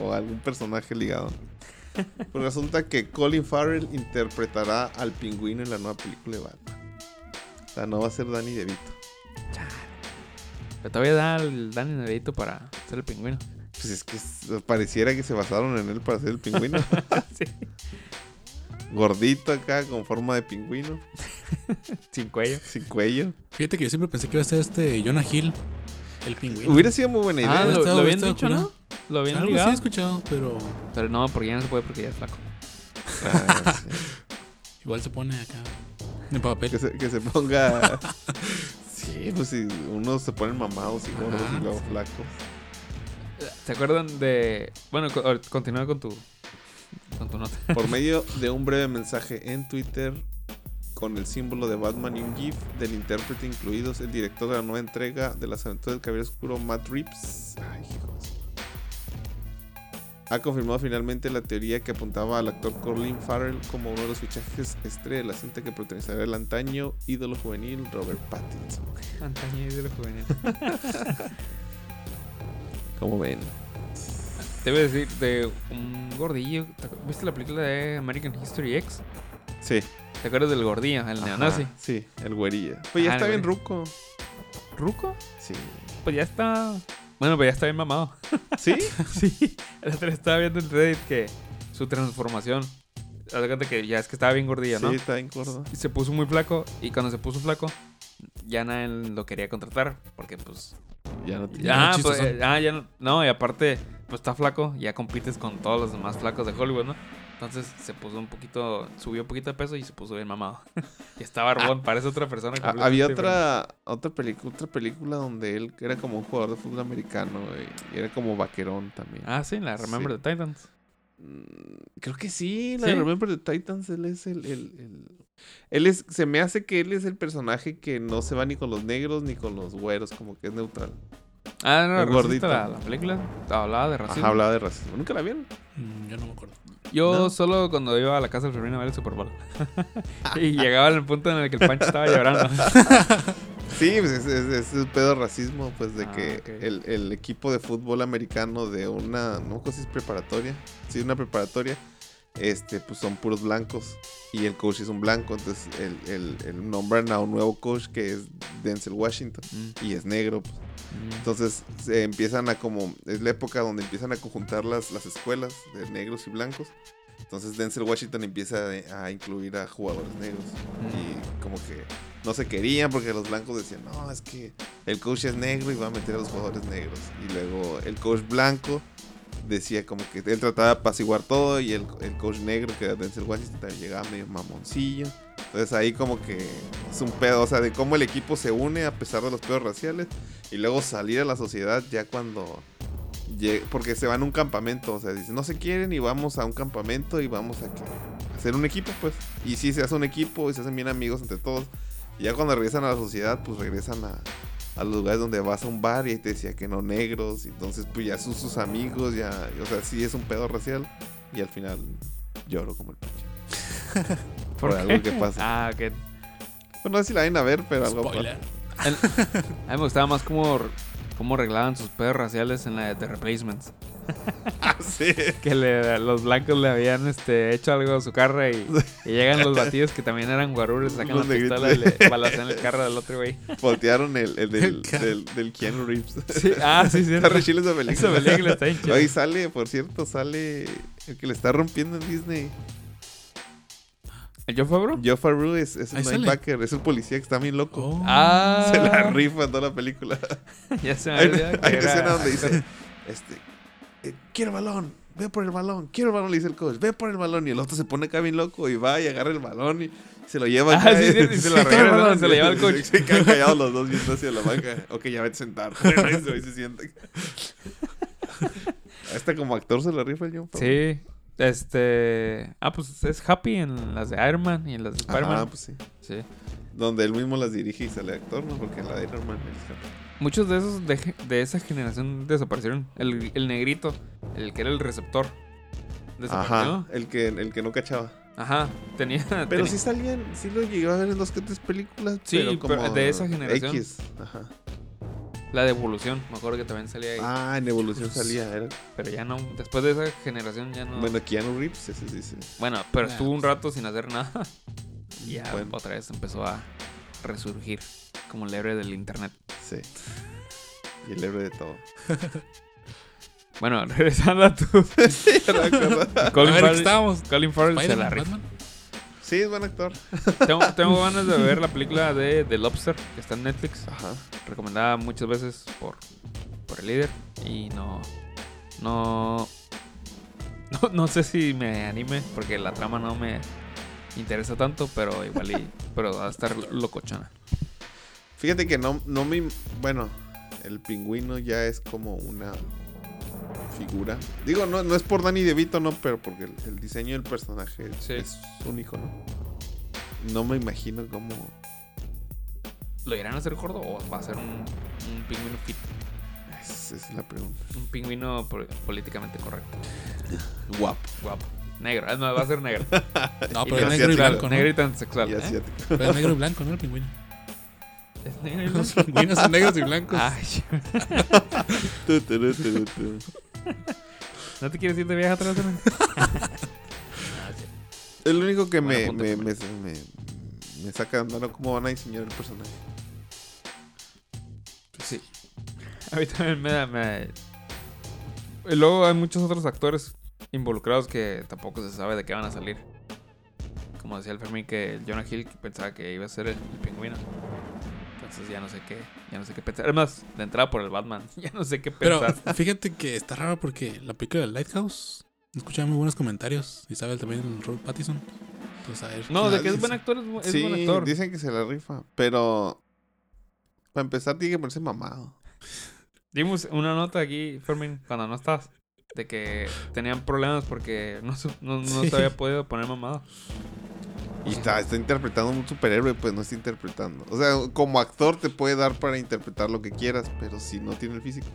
o algún personaje ligado. Pues resulta que Colin Farrell interpretará al pingüino en la nueva película de Batman. O sea, no va a ser Danny DeVito. Pero todavía da el Danny Nevito para ser el pingüino. Pues es que pareciera que se basaron en él para hacer el pingüino. sí. Gordito acá, con forma de pingüino, Sin cuello. sin cuello. Fíjate que yo siempre pensé que iba a ser este Jonah Hill, el pingüino. Hubiera sido muy buena idea. Ah, lo, estado- lo habían dicho. ¿no? Lo habían Algo sí he escuchado, pero Pero no, porque ya no se puede porque ya es flaco. Ah, sí. igual se pone acá en papel. que, se, que se ponga. Sí, pues si unos se ponen mamados y gordos Ajá. y luego flacos. ¿Se acuerdan de...? Bueno, continúa con tu... Con tu nota. Por medio de un breve mensaje en Twitter con el símbolo de Batman y un GIF del intérprete incluidos, el director de la nueva entrega de las aventuras del Caballero Oscuro, Matt Reeves, ay, hijos, ha confirmado finalmente la teoría que apuntaba al actor Colin Farrell como uno de los fichajes estrella de la cinta que protagonizará el antaño ídolo juvenil Robert Pattinson. Antaño y de lo juvenil. Como ven. Te voy a decir de un gordillo. ¿te acu- ¿Viste la película de American History X? Sí. ¿Te acuerdas del gordillo, el neonazi? Sí, el güerilla. Pues ya Ah, está bien ruco. ¿Ruco? Sí. Pues ya está. Bueno, pues ya está bien mamado. ¿Sí? sí. El otro estaba viendo en Reddit que su transformación. Cuenta que ya es que estaba bien gordillo, ¿no? Sí, está bien gordo. Y se puso muy flaco. Y cuando se puso flaco, ya nadie lo quería contratar. Porque pues. Ya no tiene. Ah, pues, ah, ya no. No, y aparte, pues está flaco. Ya compites con todos los demás flacos de Hollywood, ¿no? Entonces se puso un poquito, subió un poquito de peso y se puso bien mamado. y está barbón, parece otra persona. Ah, había diferente. otra otra película otra película donde él era como un jugador de fútbol americano y, y era como vaquerón también. Ah, sí, la Remember Sí. the Titans. Mm, Creo que sí, la ¿Sí? de Remember the Titans, él es el, el- el- Él es, se me hace que él es el personaje que no se va ni con los negros ni con los güeros, como que es neutral. Ah, no, El gordito. La, la película hablaba de racismo. Ajá, hablaba de racismo. ¿Nunca la vieron? Mm, yo no me acuerdo. Yo ¿No? solo cuando iba a la casa del Fermín a ver el Super Bowl. y llegaba al punto en el que el Pancho estaba llorando. Sí, pues es, es, es pedo racismo, pues de Ah, que el equipo de fútbol americano de una, no sé si es preparatoria, sí, una preparatoria, este, pues son puros blancos y el coach es un blanco, entonces el, el- el nombran a un nuevo coach que es Denzel Washington Mm, y es negro, pues. Entonces se empiezan a como, es la época donde empiezan a conjuntar las, las escuelas de negros y blancos, entonces Denzel Washington empieza a, a incluir a jugadores negros y como que no se querían porque los blancos decían, no, es que el coach es negro y va a meter a los jugadores negros. Y luego el coach blanco decía como que él trataba de apaciguar todo y el, el coach negro, que era Denzel Washington, llegaba medio mamoncillo. Entonces ahí como que es un pedo, o sea, de cómo el equipo se une a pesar de los pedos raciales y luego salir a la sociedad ya cuando... Porque se van a un campamento, o sea, dicen, no se quieren y vamos a un campamento y vamos a, que, a hacer un equipo, pues. Y sí, se hace un equipo y se hacen bien amigos entre todos. Y ya cuando regresan a la sociedad, pues regresan a, a los lugares donde vas a un bar y te decía que no negros. Y entonces, pues ya son sus amigos, ya. O sea, sí es un pedo racial. Y al final lloro como el pinche. Por algo que pasa. Ah, ok. Pues no sé si la vayan a ver, pero algo Spoiler. El- a mí me gustaba más cómo, cómo arreglaban sus pedos raciales en la de The Replacements. pasa. sí. Que le- los blancos le habían este, hecho algo a su carro y, y llegan los batidos que también eran guaruros, sacan Los la pistola y le balacean el carro del otro güey. Voltearon el, el del, El del, del Keanu Reeves. Sí, ah, sí, sí. Está re chila esa Esa película. película está bien sale, por cierto, sale el que le está rompiendo en Disney. ¿El Joe Favreau? Joe Farrow es, es el sale. linebacker, es el policía que está bien loco. Oh. Ah, Se la rifa en toda la película. ya se me Hay, que hay una escena donde dice, este, eh, quiero balón, ve por el balón, quiero el balón, le dice el coach, ve por el balón. Y el otro se pone acá bien loco y va y agarra el balón y se lo lleva Ah, acá. sí, sí, y se lo quiero el regresa, balón. se lo lleva al coach. Se quedan callados los dos viendo hacia la banca. Ok, ya vete a sentar. Bueno, y se va y se sienta. Hasta como actor se la rifa el John Favreau. Sí. Este. Ah, pues es Happy en las de Iron Man y en las de Ah, Spider-Man. pues sí. Sí. Donde él mismo las dirige y sale actor, ¿no? Porque en la de Iron Man es Happy. Muchos de esos de, de esa generación desaparecieron. El, el negrito, el que era el receptor. Desapareció. Ajá, el que, el que no cachaba. Ajá. Tenía. Pero tenía- sí salían, sí lo llegué a ver en dos que tres películas. Sí, pero de esa generación. X. Ajá. La de evolución. Me acuerdo que también salía ahí. Ah, en Evolución salía. Era... Pero ya no. Después de esa generación ya no. Bueno, Keanu Reeves, ese sí, sí. Bueno, pero Nah, estuvo un pues. rato sin hacer nada. Y ya Bueno. otra vez empezó a resurgir como el héroe del internet. Sí. Y el héroe de todo. Bueno, regresando a tu. A Colin ver, ¿qué Farrell, estábamos? Colin Farrell se la. Batman. Sí, es buen actor. Tengo, tengo ganas de ver la película de The Lobster que está en Netflix. Ajá. Recomendada muchas veces por, por el líder. Y no. No. No, no sé si me anime porque la trama no me interesa tanto, pero igual y, pero va a estar locochona. Fíjate que no, no me. Bueno, el pingüino ya es como una figura. Digo, no, no es por Danny DeVito, no, pero porque el, el diseño del personaje Sí. es único, ¿no? No me imagino cómo. ¿Lo irán a hacer gordo o va a ser un, un pingüino fit? Es, es la pregunta. Un pingüino po- políticamente correcto. Guapo. Guapo. Negro. Más, va a ser negro. No, Y pero tan negro y blanco, ¿no? Negro y tan sexual. Y ¿eh? Pero negro y blanco, ¿no? El pingüino. Es negro y Los blanco. pingüinos son negros y blancos. Ay, Tu, tu, tu, tu. ¿No te quieres ir de viaje atrás? El único que me, me, me, me, me saca de onda, ¿no? ¿Cómo van a diseñar el personaje? Sí. A mí también me da. me- Y luego hay muchos otros actores involucrados que tampoco se sabe de qué van a salir. Como decía el Fermín que el Jonah Hill pensaba que iba a ser el, el pingüino. Entonces ya no sé qué, ya no sé qué pensar. Además, de entrada por el Batman, ya no sé qué Pero pensar. fíjate que está raro porque la película de Lighthouse escuchaba muy buenos comentarios. Y sabe también el Robert Pattinson. Entonces, a ver. No, de que es buen actor, es, bu- es sí, buen actor. dicen que se la rifa, pero para empezar tiene que ponerse mamado. Dimos una nota aquí, Fermín, cuando no estabas, de que tenían problemas porque no, se- no, no Sí. se había podido poner mamado. Y está, está interpretando un superhéroe, pues no está interpretando. O sea, como actor te puede dar para interpretar lo que quieras, pero si no tiene el físico,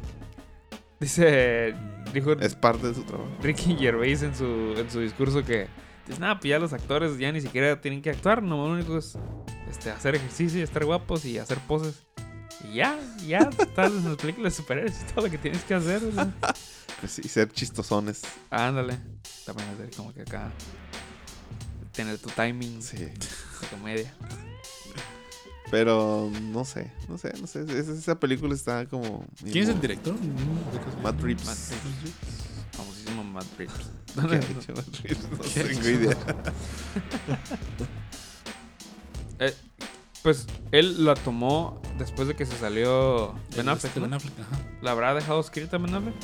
Dice, dijo es parte de su trabajo. Ricky Gervais en su, en su discurso que, dice, nada, pues ya los actores ya ni siquiera tienen que actuar, no, lo único es este, hacer ejercicio, estar guapos y hacer poses. Y ya, ya, estás en las películas de superhéroes, es todo lo que tienes que hacer. o sea. Pues, y ser chistosones. Ándale, también hacer como que acá, tener tu timing Sí. de comedia. Pero no sé, no sé, no sé. Esa, esa película está como. ¿Quién es el director? Matt Reeves. Matt Reeves. Famosísimo Matt Reeves. ¿Qué ha hecho Matt Reeves? No tengo idea. Eh, pues él la tomó después de que se salió Ben Affleck. Este, ¿no? Ben Affleck, ajá. ¿La habrá dejado escrita Ben Affleck?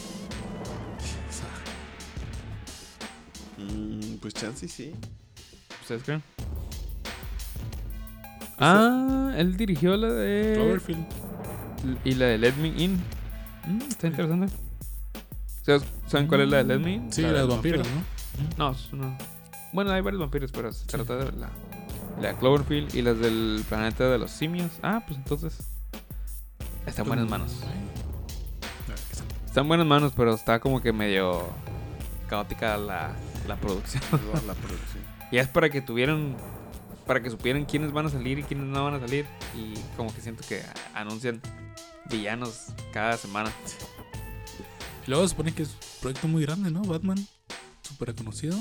Mm, pues chance sí. ¿Ustedes creen? Ah, él dirigió la de. Cloverfield. Y la de Let Me In. Mm, está interesante. ¿Sabes- ¿Saben cuál es la de Let Me In? Sí, La la de los vampiros, vampiros. ¿no? No, una- Bueno, hay varios vampiros, pero se trata de la, la de Cloverfield y las del planeta de los simios. Ah, pues entonces. Está en buenas manos. Está en buenas manos, pero está como que medio caótica la, la producción. La producción. Y es para que tuvieran, para que supieran quiénes van a salir y quiénes no van a salir. Y como que siento que anuncian villanos cada semana. Y luego se supone que es un proyecto muy grande, ¿no? Batman. Súper reconocido.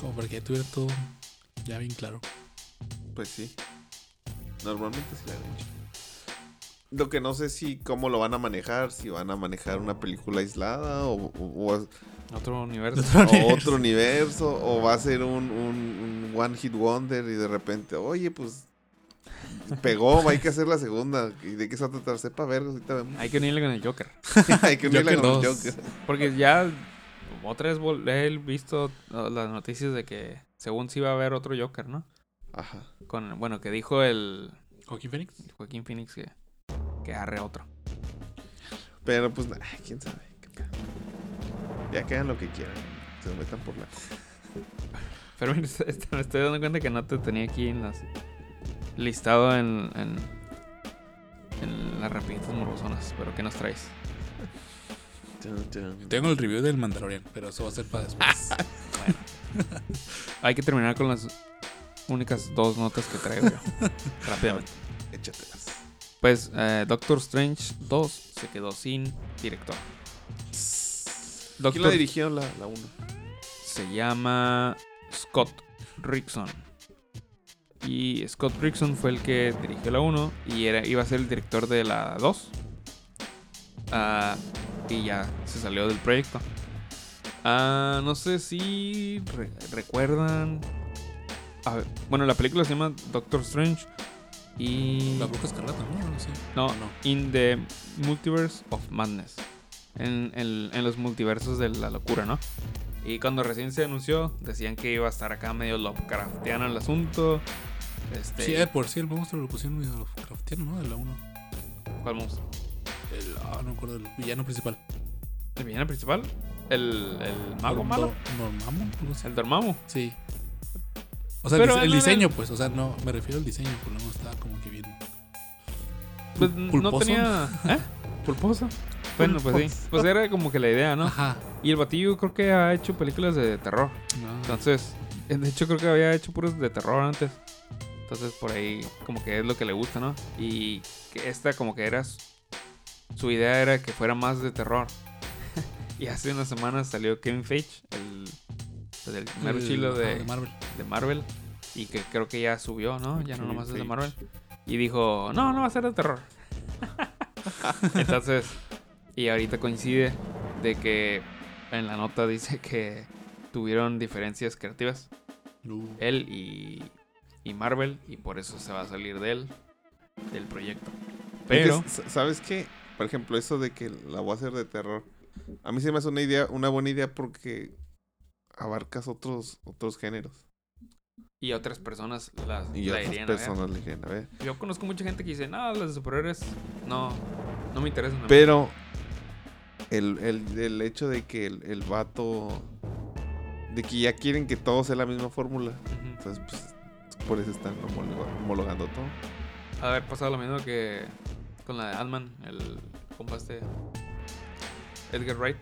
Como para que ya tuviera todo ya bien claro. Pues sí. Normalmente sí la han hecho. Lo que no sé si cómo lo van a manejar, si van a manejar una película aislada o, o- o- Otro universo. o otro universo, o va a ser un, un- un One Hit Wonder y de repente, oye, pues pegó, hay que hacer la segunda. ¿Y de qué se va a tratar? Sepa ver, ahorita vemos. Hay que unirle con el Joker. hay que unirla Joker con el. Joker. Porque ya otra vez he visto las noticias de que según sí va a haber otro Joker, ¿no? Ajá. Con, bueno, que dijo el Joaquín Phoenix. Joaquín Phoenix que, que arre otro. Pero pues, ay, quién sabe. Ya que hagan lo que quieran. Se lo metan por la. Pero me estoy dando cuenta que no te tenía aquí en las listado en, en, en las rapiditas morbosonas. Pero ¿qué nos traes? Tengo el review del Mandalorian, pero eso va a ser para después. Hay que terminar con las únicas dos notas que traigo yo. Rápidamente. Échatelas. Pues eh, Doctor Strange 2 se quedó sin director. ¿Quién la dirigió la 1? se llama Scott Rickson. Y Scott Rickson fue el que dirigió la 1 y era, iba a ser el director de la 2. Ah, y ya se salió del proyecto. Ah, no sé si re- recuerdan. A ver, bueno, la película se llama Doctor Strange. Y. La bruja escarlata, ¿no? Algo así. No, ¿O no? In the Multiverse of Madness. En, en- en los multiversos de la locura, ¿no? Y cuando recién se anunció, decían que iba a estar acá medio Lovecraftiano el asunto. Este, Sí, eh, por sí, el monstruo lo pusieron medio Lovecraftiano, ¿no? De la 1. ¿Cuál monstruo? El, ah, no me acuerdo, el villano principal. ¿El villano principal? ¿El, el mago malo? Así. ¿El Dormammu? Sí. O sea, Pero el, el no diseño, pues, o sea, no, me refiero al diseño, por lo menos estaba como que bien. Pues Pul- no pulposo. tenía... ¿Eh? ¿Pulposo? Bueno, pues sí. Pues era como que la idea, ¿no? Ajá. Y el batillo creo que ha hecho películas de terror. No. Entonces, eh, de hecho creo que había hecho puros de terror antes. Entonces por ahí como que es lo que le gusta, ¿no? Y que esta como que era... Su idea era que fuera más de terror. y hace unas semanas salió Kevin Feige, el, pues, el El- chilo de, de Marvel. de Marvel. Y que creo que ya subió, ¿no? Ya no nomás es de. Marvel. Y dijo, no, no va a ser de terror. Entonces, y ahorita coincide de que en la nota dice que tuvieron diferencias creativas Uh, él y, y Marvel y por eso se va a salir de él, del proyecto. Pero, Es que, ¿Sabes qué? Por ejemplo, eso de que la voy a hacer de terror. A mí se me hace una idea, una buena idea porque abarcas otros, otros géneros. y otras personas las Y la otras irían a ver. personas le quieren a ver. Yo conozco mucha gente que dice, no, las de superhéroes no, no me interesan. a mí". Pero el, el, el hecho de que el, el vato. De que ya quieren que todo sea la misma fórmula. Entonces, pues. Por eso están homologando todo. haber pasado lo mismo que con la de Ant-Man, el compa este Edgar Wright,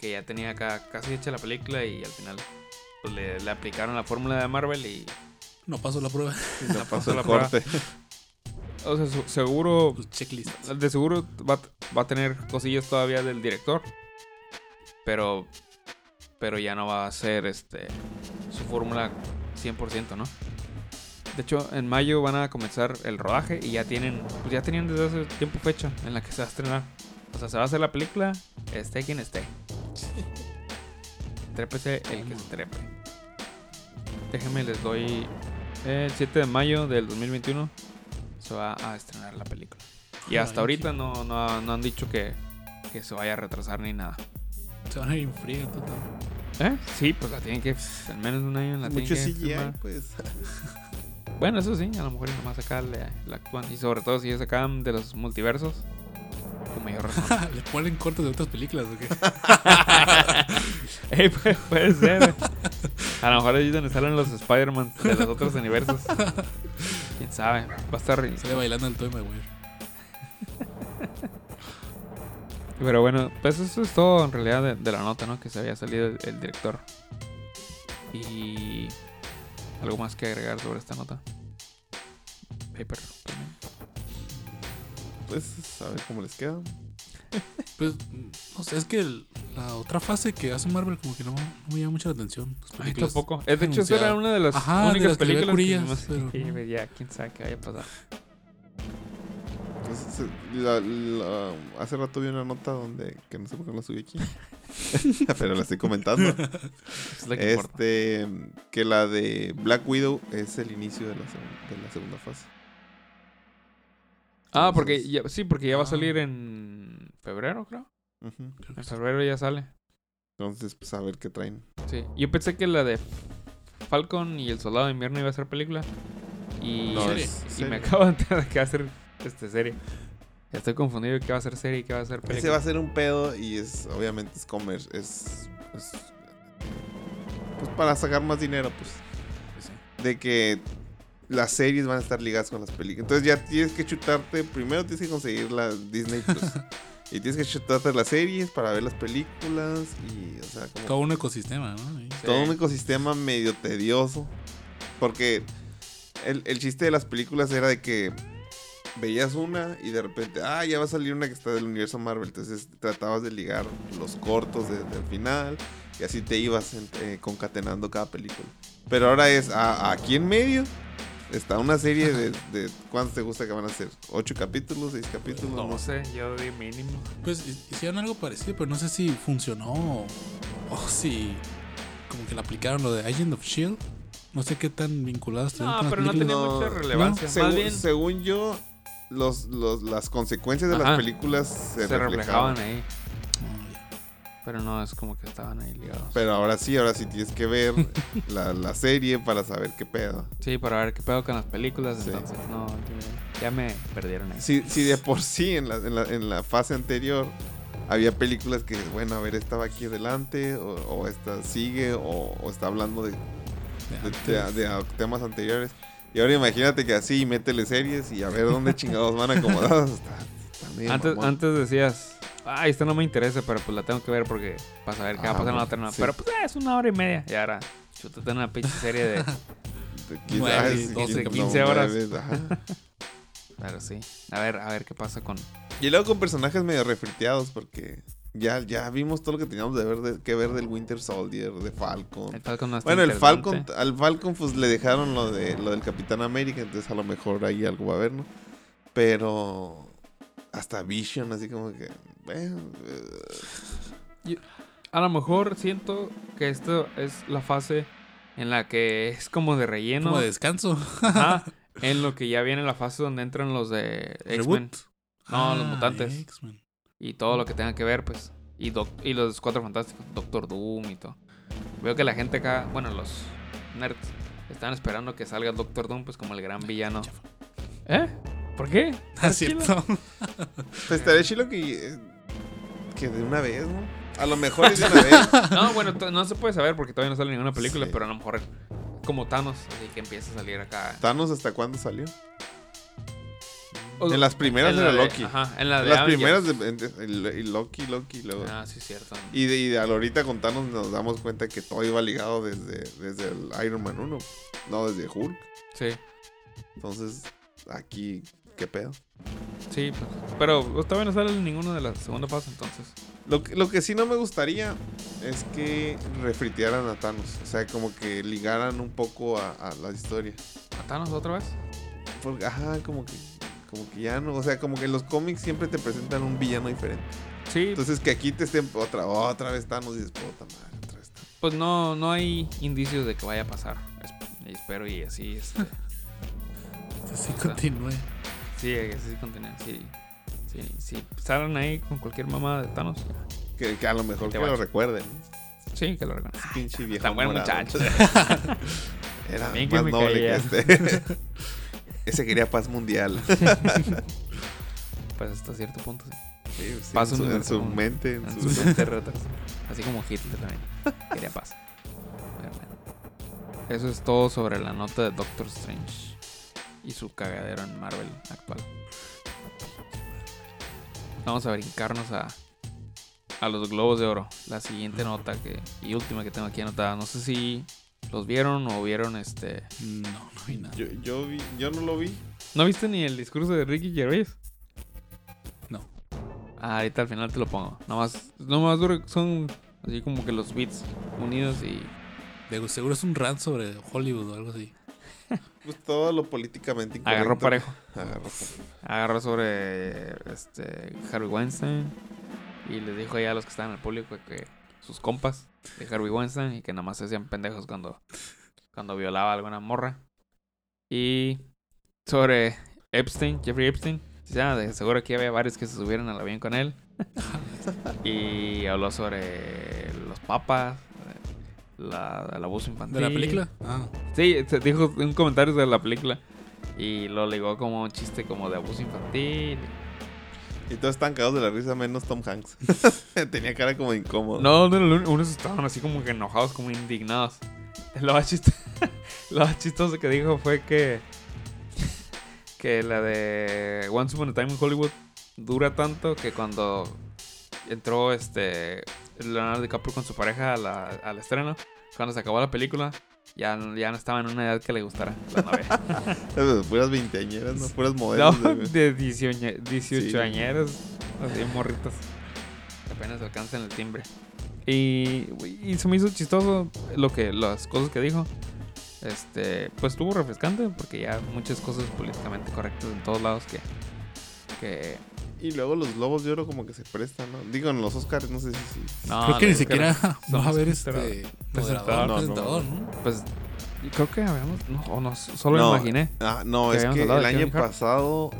que ya tenía acá casi hecha la película y al final pues, le, le aplicaron la fórmula de Marvel y no pasó la prueba. No pasó la prueba. o sea, su- seguro Pues checklist. de seguro va, va a tener cosillas todavía del director, pero pero ya no va a ser este su fórmula 100%, ¿no? De hecho, en mayo van a comenzar el rodaje y ya tienen, pues ya tenían desde hace tiempo fecha en la que se va a estrenar. O sea, se va a hacer la película, esté quien esté. Trépese el que se trepe. Déjenme, les doy el 7 de mayo del 2021 se va a estrenar la película. Y Ay, hasta ahorita no, no, no han dicho que, que se vaya a retrasar ni nada. Se van a ir en friega total. ¿Eh? Sí, pues la tienen que, al menos un año la tienen Mucho que CGI, filmar. pues. Bueno, eso sí, a lo mejor nomás acá le, le actúan. Y sobre todo si es acá de los multiversos, con mayor razón. Le ponen cortes de otras películas, ¿o qué? Ey, puede, puede ser. A lo mejor ahí es donde salen los Spider-Man de los otros universos. Quién sabe. Va a estar. Sale bailando el Toy Maguire. Pero bueno, pues eso es todo en realidad de, de la nota, ¿no? Que se había salido el, el director. Y algo más que agregar sobre esta nota. Paper. también. Pues a ver cómo les queda. Pues, no sé, es que el- la otra fase que hace Marvel como que no, no me llama mucha la atención. Las A mí películas tampoco. De hecho, esa era una de las Ajá, de únicas las que películas curillas, que nomás- pero Sí, no. ya, quién sabe qué vaya a pasar. Pues, la- la- hace rato vi una nota donde, que no sé por qué la subí aquí, pero la estoy comentando. Es que importa. Este, que la de Black Widow es el inicio de la, segun- de la segunda fase. Ah, porque ya, sí, porque ya va a Ah. salir en febrero, creo. En sí. febrero ya sale. Entonces, pues a ver qué traen. Sí. Yo pensé que la de Falcon y el Soldado de Invierno iba a ser película. Y, No, es y me acabo de enterar que va a ser este, serie. Estoy confundido qué va a ser serie y qué va a ser película. Ese va a ser un pedo y es, obviamente, es comer, es, es- pues para sacar más dinero, pues. De que las series van a estar ligadas con las películas. Entonces ya tienes que chutarte, primero tienes que conseguir la Disney Plus. y tienes que chutarte las series para ver las películas y, o sea, como Todo un ecosistema, ¿no? Sí. todo un ecosistema medio tedioso. Porque el, el chiste de las películas era de que veías una y de repente, ah, ya va a salir una que está del universo Marvel. Entonces tratabas de ligar los cortos de- del final y así te ibas en- eh, concatenando cada película. Pero ahora es ah, aquí en medio. Está una serie de, de- ¿Cuántos te gusta que van a ser? ¿Ocho capítulos? ¿Seis capítulos? No No sé. yo di mínimo. Pues hi- hicieron algo parecido, pero no sé si funcionó o, o si como que le aplicaron lo de Agent of Shield. No sé qué tan vinculados estuvieron No, pero no tenía No, mucha relevancia. Según, Más bien según yo, los, los- las consecuencias de Ajá. las películas se, se, reflejaban. reflejaban ahí. Pero no es como que estaban ahí ligados. Pero ahora sí, ahora sí tienes que ver la, la serie para saber qué pedo. Sí, para ver qué pedo con las películas. Sí. Entonces, no, ya, me perdieron ahí. Si, si de por sí en la, en, la, en la fase anterior había películas que, bueno, a ver, esta va aquí adelante, o, o esta sigue, o, o está hablando de, de- de- de temas anteriores. Y ahora imagínate que así, métele series y a ver dónde chingados van acomodados. Está, está Antes, antes decías, ay, esta no me interesa, pero pues la tengo que ver porque para saber qué va a Ajá, pasar en la otra. no. sí. Pero pues eh, es una hora y media. Y ahora, chútate una pinche serie de. De quince- nueve, ah, sí, 12, no, 15 horas. Pero sí. A ver, a ver qué pasa con. Y luego con personajes medio refriteados porque ya, ya vimos todo lo que teníamos de ver de- que ver del Winter Soldier, de Falcon. El Falcon no está Bueno, el. Falcon, al Falcon pues le dejaron lo de lo del Capitán América, entonces a lo mejor ahí algo va a haber, ¿no? Pero hasta Vision, así como que, bueno, eh, A lo mejor siento que esto es la fase en la que es como de relleno. Como de descanso. Ajá, en lo que ya viene la fase donde entran los de X-Men. No, los Ah, mutantes. Y todo lo que tenga que ver, pues. Y, doc- y los cuatro fantásticos, Doctor Doom y todo. Veo que la gente acá, bueno, los nerds, están esperando que salga Doctor Doom, pues como el gran villano. ¿Eh? ¿Por qué? Ah, cierto. pues estaría chido que, eh, que de una vez, ¿no? A lo mejor es de una vez. No, bueno, no se puede saber porque todavía no sale ninguna película, Sí. pero a lo mejor como Thanos, así que empieza a salir acá. Thanos hasta cuándo salió? O- En las primeras en la era de- Loki. Ajá, en la de Las Avengers. primeras de, en- Loki, Loki, luego. Ah, sí, cierto. Y de, y de ahorita con Thanos nos damos cuenta que todo iba ligado desde, desde el Iron Man 1, no desde Hulk. Sí, Entonces, aquí, ¿qué pedo? sí, pues, pero pues, todavía no sale ninguno de la segunda fase, entonces. Lo que, lo que sí no me gustaría es que refritearan a Thanos. O sea, como que ligaran un poco a, a la historia. ¿A Thanos otra vez? Porque, ajá, como que, como que ya no. O sea, como que los cómics siempre te presentan un villano diferente. Sí, Entonces, que aquí te estén otra, otra vez Thanos y dices, puta madre, otra vez Thanos. pues no, no hay indicios de que vaya a pasar. Espero y así, este, Así continúe. Sí, que así continúe, sí. Sí, si salen ahí con cualquier mamá de Thanos, Que, que a lo mejor que lo recuerden. sí, que lo reconozcan. Ese pinche viejo Tan buen muchacho. Era También más noble caía. que este. Ese quería paz mundial. Pues hasta cierto punto, sí. Sí, sí, Paz en, su, en mente. En En su... su mente. Así como Hitler también. Quería paz. Eso es todo sobre la nota de Doctor Strange y su cagadero en Marvel actual. vamos a brincarnos a, a los Globos de Oro. La siguiente nota que, y última que tengo aquí anotada. No sé si los vieron o vieron este. No, no vi nada. Yo, yo, vi, yo no lo vi. ¿No viste ni el discurso de Ricky Gervais? No. Ah, ahorita al final te lo pongo. Nada más, nada más dura- son así como que los beats unidos y. De seguro es un rant sobre Hollywood o algo así. Pues todo lo políticamente incorrecto. Agarró parejo. Agarró. Agarró sobre este Harvey Weinstein y les dijo ya a los que estaban en el público que sus compas de Harvey Weinstein y que nada más se hacían pendejos cuando, cuando violaba a alguna morra. Y sobre Epstein, Jeffrey Epstein. Ya, de seguro aquí había varios que se subieron al avión con él. y habló sobre los papas, la, el abuso infantil. ¿De la película? Ah, Sí, se dijo un comentario de la película. Y lo ligó como un chiste como de abuso infantil. Y todos están cagados de la risa, menos Tom Hanks. Tenía cara como de incómodo. No, no, no, unos estaban así como que enojados, como indignados. Lo más, chist- lo más chistoso que dijo fue que. Que la de Once Upon a Time in Hollywood dura tanto que cuando entró este Leonardo DiCaprio con su pareja a la- al estreno, cuando se acabó la película, ya, no- ya no estaba en una edad que le gustara la novia. Puras veinteañeras, ¿no? Puras No, modelos. de- de 18, 18 Sí. así morritas. Apenas alcanzan el timbre. Y, y se me hizo chistoso lo que, las cosas que dijo. Este, pues estuvo refrescante porque ya muchas cosas políticamente correctas en todos lados que, que Y luego los globos de oro como que se prestan, ¿no? Digo, en los Oscars, no sé si... si- no, creo que ni siquiera va a haber este presentador. No, presentador, no. ¿no? Pues creo que habíamos, no, o no, solo No. me imaginé. Ah, no, Que es que el año pasado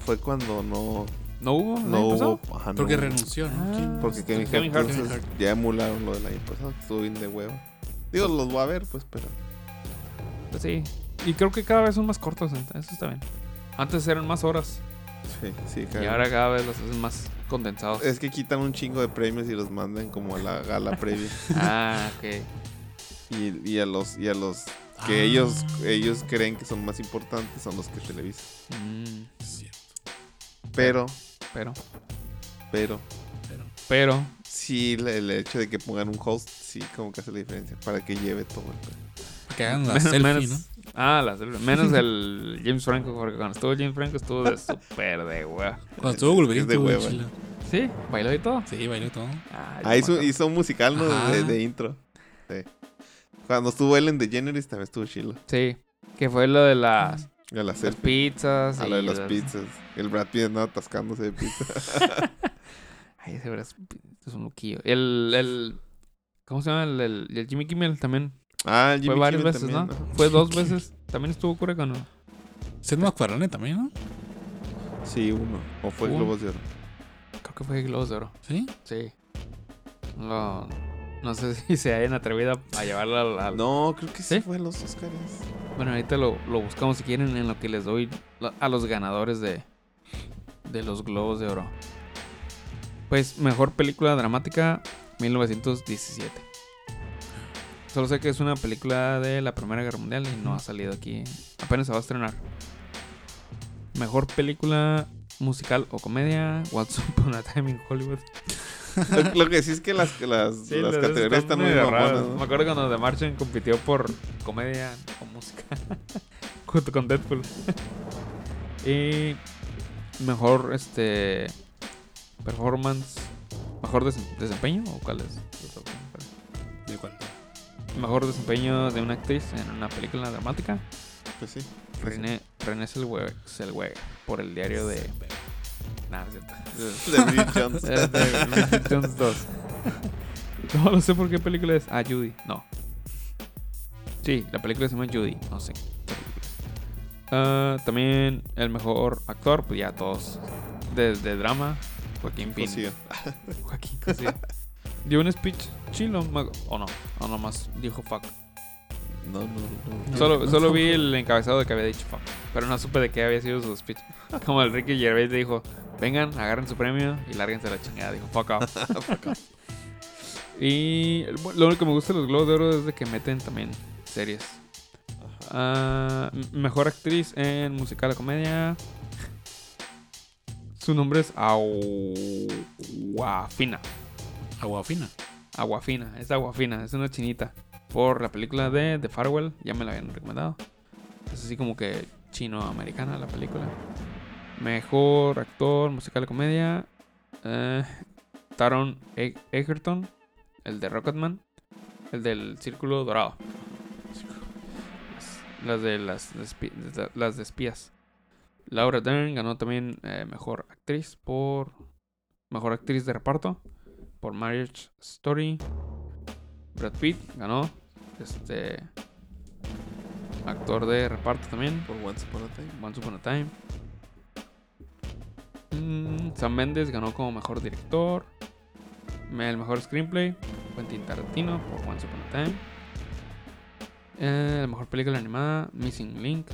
fue cuando no, ¿No hubo? no hubo... ajá, no Porque hubo. renunció, ¿no? Ah. Porque Kevin, Kevin Hart, ya emularon lo del año pasado, estuvo bien de huevo. Digo, los voy a ver, pues, pero... Pues sí. Y creo que cada vez son más cortos, eso está bien. Antes eran más horas. Sí, sí, Y ahora cada vez los hacen más condensados. Es que quitan un chingo de premios y los mandan como a la gala previa. Ah, ok. Y, y a los, y a los que Ah. ellos, ellos creen que son más importantes son los que televisan. Mm, Cierto, Pero, pero, pero, pero- pero, sí, el, el hecho de que pongan un host, sí, como que hace la diferencia para que lleve todo el que hagan la selfie, ¿no? Ah, la selfie. menos el James Franco, porque cuando estuvo James Franco estuvo de súper de hueva. Cuando estuvo Wolverine de hueva. Sí, bailó y todo. Sí, bailó todo. Ah, Ah, yo hizo, hizo un musical, ¿no? De, de intro. Sí. Cuando estuvo Ellen DeGeneres también estuvo chilo. Sí, que fue lo de las, la las pizzas. A lo de y las las- pizzas. El Brad Pitt andaba atascándose de pizza. Ay, ese verdad es, es un loquillo. El, el, ¿cómo se llama? El, el, el Jimmy Kimmel también. Ah, Fue varias Kimmel veces, también, ¿no? Fue dos veces. También estuvo cura con... Seth MacFarlane también, ¿no? Sí, uno. O fue Uno. Globos de Oro. Creo que fue Globos de Oro. Sí. Sí. No, no sé si se hayan atrevido a llevarlo al... al- No, creo que sí, ¿Sí? fue los Oscars. Bueno, ahorita lo, lo buscamos si quieren en lo que les doy la- a los ganadores de, de los Globos de Oro. Pues, mejor película dramática, 1917. Solo sé que es una película de la Primera Guerra Mundial y no ha salido aquí. Apenas se va a estrenar. Mejor película musical o comedia, Once Upon a Time in Hollywood. Lo, lo que sí es que las, las, Sí, las categorías están muy raras. ¿no? Me acuerdo cuando The Martian compitió por comedia o música junto con Deadpool. y mejor este performance, mejor des- desempeño o cuál es? ¿De cuál? Mejor desempeño de una actriz en una película dramática. Pues sí. René, René Zellweger, Zellweger, por el diario de cierto. De Bridget Jones. Es de Bridget Jones 2. No, no sé por qué película es. Ah, Judy. No. Sí, la película se llama Judy. No sé. Ah, también el mejor actor, pues ya todos. De, de drama, Joaquín Phoenix. Joaquín Cosío. Dio un speech chilo. O no. O nomás dijo fuck. No, no, no. No, Solo, no, solo no. vi el encabezado de que había dicho fuck. Pero no supe de qué había sido su speech. Como el Ricky Gervais le dijo: Vengan, agarren su premio y lárguense la chingada. Dijo fuck off. y lo único que me gusta de los Globos de Oro es de que meten también series. Ah, mejor actriz en musical o comedia. Su nombre es Aguafina. Agua fina. Aguafina, es Aguafina, es una chinita. Por la película de The Farewell, ya me la habían recomendado. Es así como que chino-americana la película. Mejor actor, musical comedia. eh, Taron E- Egerton, el de Rocketman, el del Círculo Dorado. Las- de las, las de espías. Laura Dern ganó también eh, mejor actriz por mejor actriz de reparto por Marriage Story. Brad Pitt ganó este actor de reparto también Por Once Upon a Time. Once Upon a Time. Mm, Sam Mendes ganó como mejor director. El mejor screenplay, Quentin Tarantino por Once Upon a Time. Eh, la mejor película animada, Missing Link,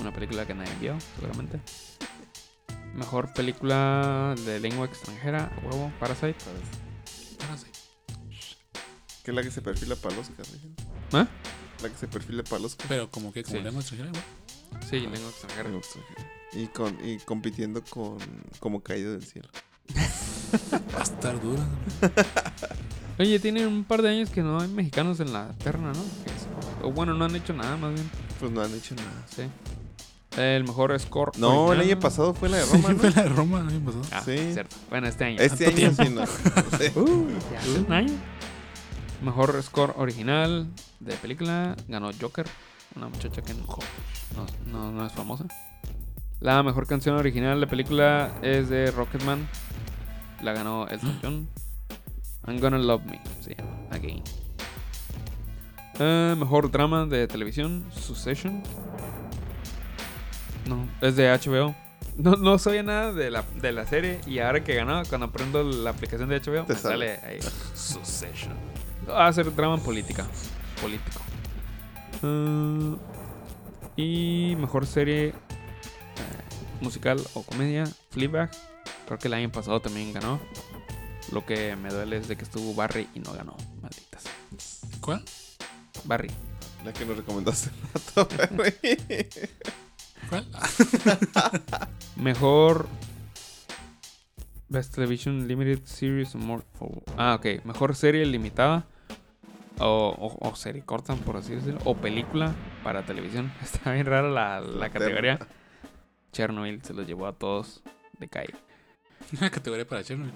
una película que nadie vio, seguramente. Mejor película de lengua extranjera, huevo, Parasite. Que es la que se perfila para el Oscar. ¿Eh? La que se perfila para el Oscar. Pero como que como Sí. lengua extranjera, igual. Sí, lengua extranjera. Algo extranjero. Y, con, y compitiendo con Como Caído del Cielo. Va a estar dura. Oye, tiene un par de años que no hay mexicanos en la terna, ¿no? O bueno, no han hecho nada, más bien. Pues no han hecho nada. Sí. El mejor score. No, el año pasado fue la de Roma, ¿no? Fue la de Roma el año pasado. Ah, Sí. cierto. Bueno, este año. Este ¿Tanto año tiempo? sí, no. Sí. Uh, ya hace un año. Mejor score original de película ganó Joker, una muchacha que no, no, no- es famosa. La mejor canción original de película es de Rocketman. La ganó Elton John. I'm Gonna Love Me, se llama, Again. Eh, mejor drama de televisión, Succession. No, es de HBO. No, no sabía nada de la, de la serie y ahora que ganó, cuando prendo la aplicación de HBO, Te me sale. sale ahí. Succession. Va a ser drama política. Político. Ah, y mejor serie eh, musical o comedia, Fleabag. Creo que el año pasado también ganó. Lo que me duele es de que estuvo Barry y no ganó. Malditas. ¿Cuál? Barry. La que nos recomendaste rato. ¿Cuál? Mejor Best Television Limited Series more, oh, Ah, ok. Mejor serie limitada. O, o- o serie corta, por así decirlo. O película para televisión. Está bien rara la, la categoría. Chernobyl se los llevó a todos de calle. Una categoría para Chernobyl.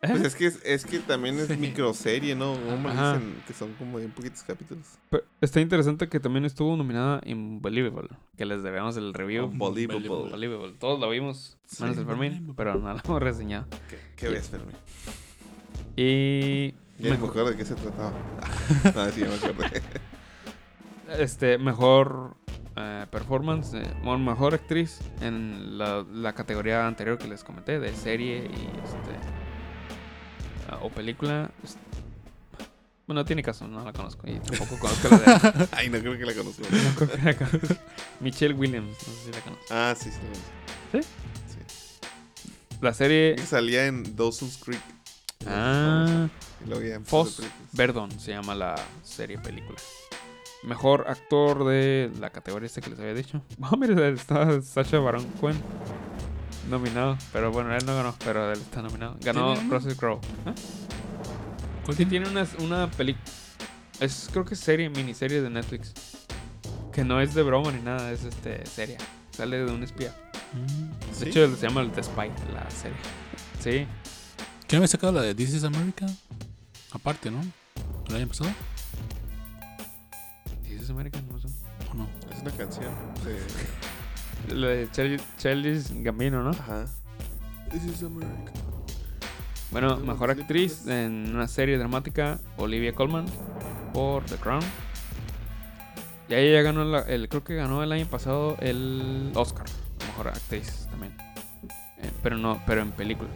Pues es que, es, es que también es Sí. microserie, ¿no? Como Ajá. dicen que son como bien poquitos capítulos. Pero está interesante que también estuvo nominada Unbelievable. Que les debemos el review. Unbelievable. Unbelievable. Todos la vimos, menos Sí. el Fermín, pero no la hemos reseñado. ¿Qué, qué ves, Fermín? Y Ya me acuerdo de qué se trataba. no, sí, me acordé. este, mejor eh, performance, eh, bueno, mejor actriz en la, la categoría anterior que les comenté, de serie y este ah, o película. Bueno, tiene caso, no la conozco y tampoco conozco la de Ay, no creo que la conozco. no creo que la conozco. Michelle Williams, no sé si la conozco. Ah, sí, sí. la conozco. La serie Que salía en Dawson's Creek. Ah, películas. Verdon se llama la serie película. Mejor actor de la categoría esta que les había dicho. Ah, mira, está Sacha Baron Cohen nominado. Pero bueno, él no ganó, pero él está nominado. Ganó. Russell Crowe. ¿Eh? ¿Cuál Sí, tiene? una, una película. Es, creo que es serie, miniserie de Netflix. Que no es de broma ni nada, es este serie. Sale de un espía. Mm. De ¿Sí? hecho, se llama The Spy, la serie. Sí. ¿Qué había sacado la de This is America? Aparte, ¿no? ¿El año pasado? ¿Sí es American? No sé. ¿O no? Es una canción. De... Lo de Charlie- Charles Gambino, ¿no? Ajá. This is America. Bueno, mejor actriz en una serie dramática, Olivia Colman, por The Crown. Y ahí ella ganó, la- el, creo que ganó el año pasado el Oscar, mejor actriz también. Eh, pero no, pero en película.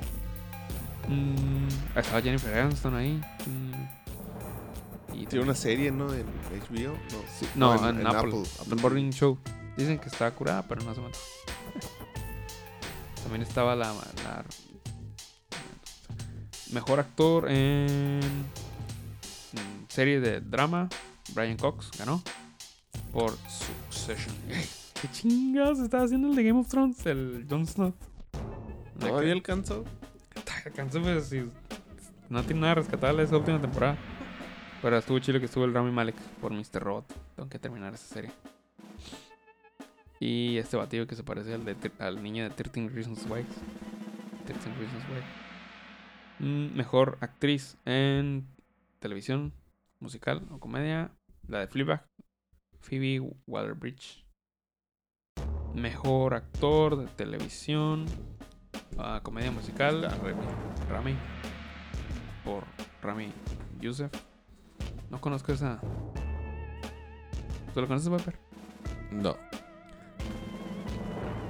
Mm, estaba Jennifer Aniston ahí. Mm, y Tiene una serie, ¿no? En HBO. No, Sí, no, en- en, en Apple, Apple. The Morning Show. Dicen que está curada, pero no se mató. También estaba la, la- mejor actor en, en serie de drama. Brian Cox ganó por Succession. ¿Qué chingados está haciendo el de Game of Thrones? El Jon Snow. ¿Todavía alcanzó? No tiene nada rescatable esa última temporada. Pero estuvo chido que estuvo el Rami Malek por Mr. Robot. Tengo que terminar esa serie. Y este batido que se parece al, de, al niño de 13 Reasons Why. 13 Reasons Why. Mm, mejor actriz en televisión, musical o comedia. La de Fleabag. Phoebe Waller-Bridge. Mejor actor de televisión. Ah, comedia musical. a Rami. Rami. Por Rami Youssef. No conozco esa. ¿Tú lo conoces, Viper? No.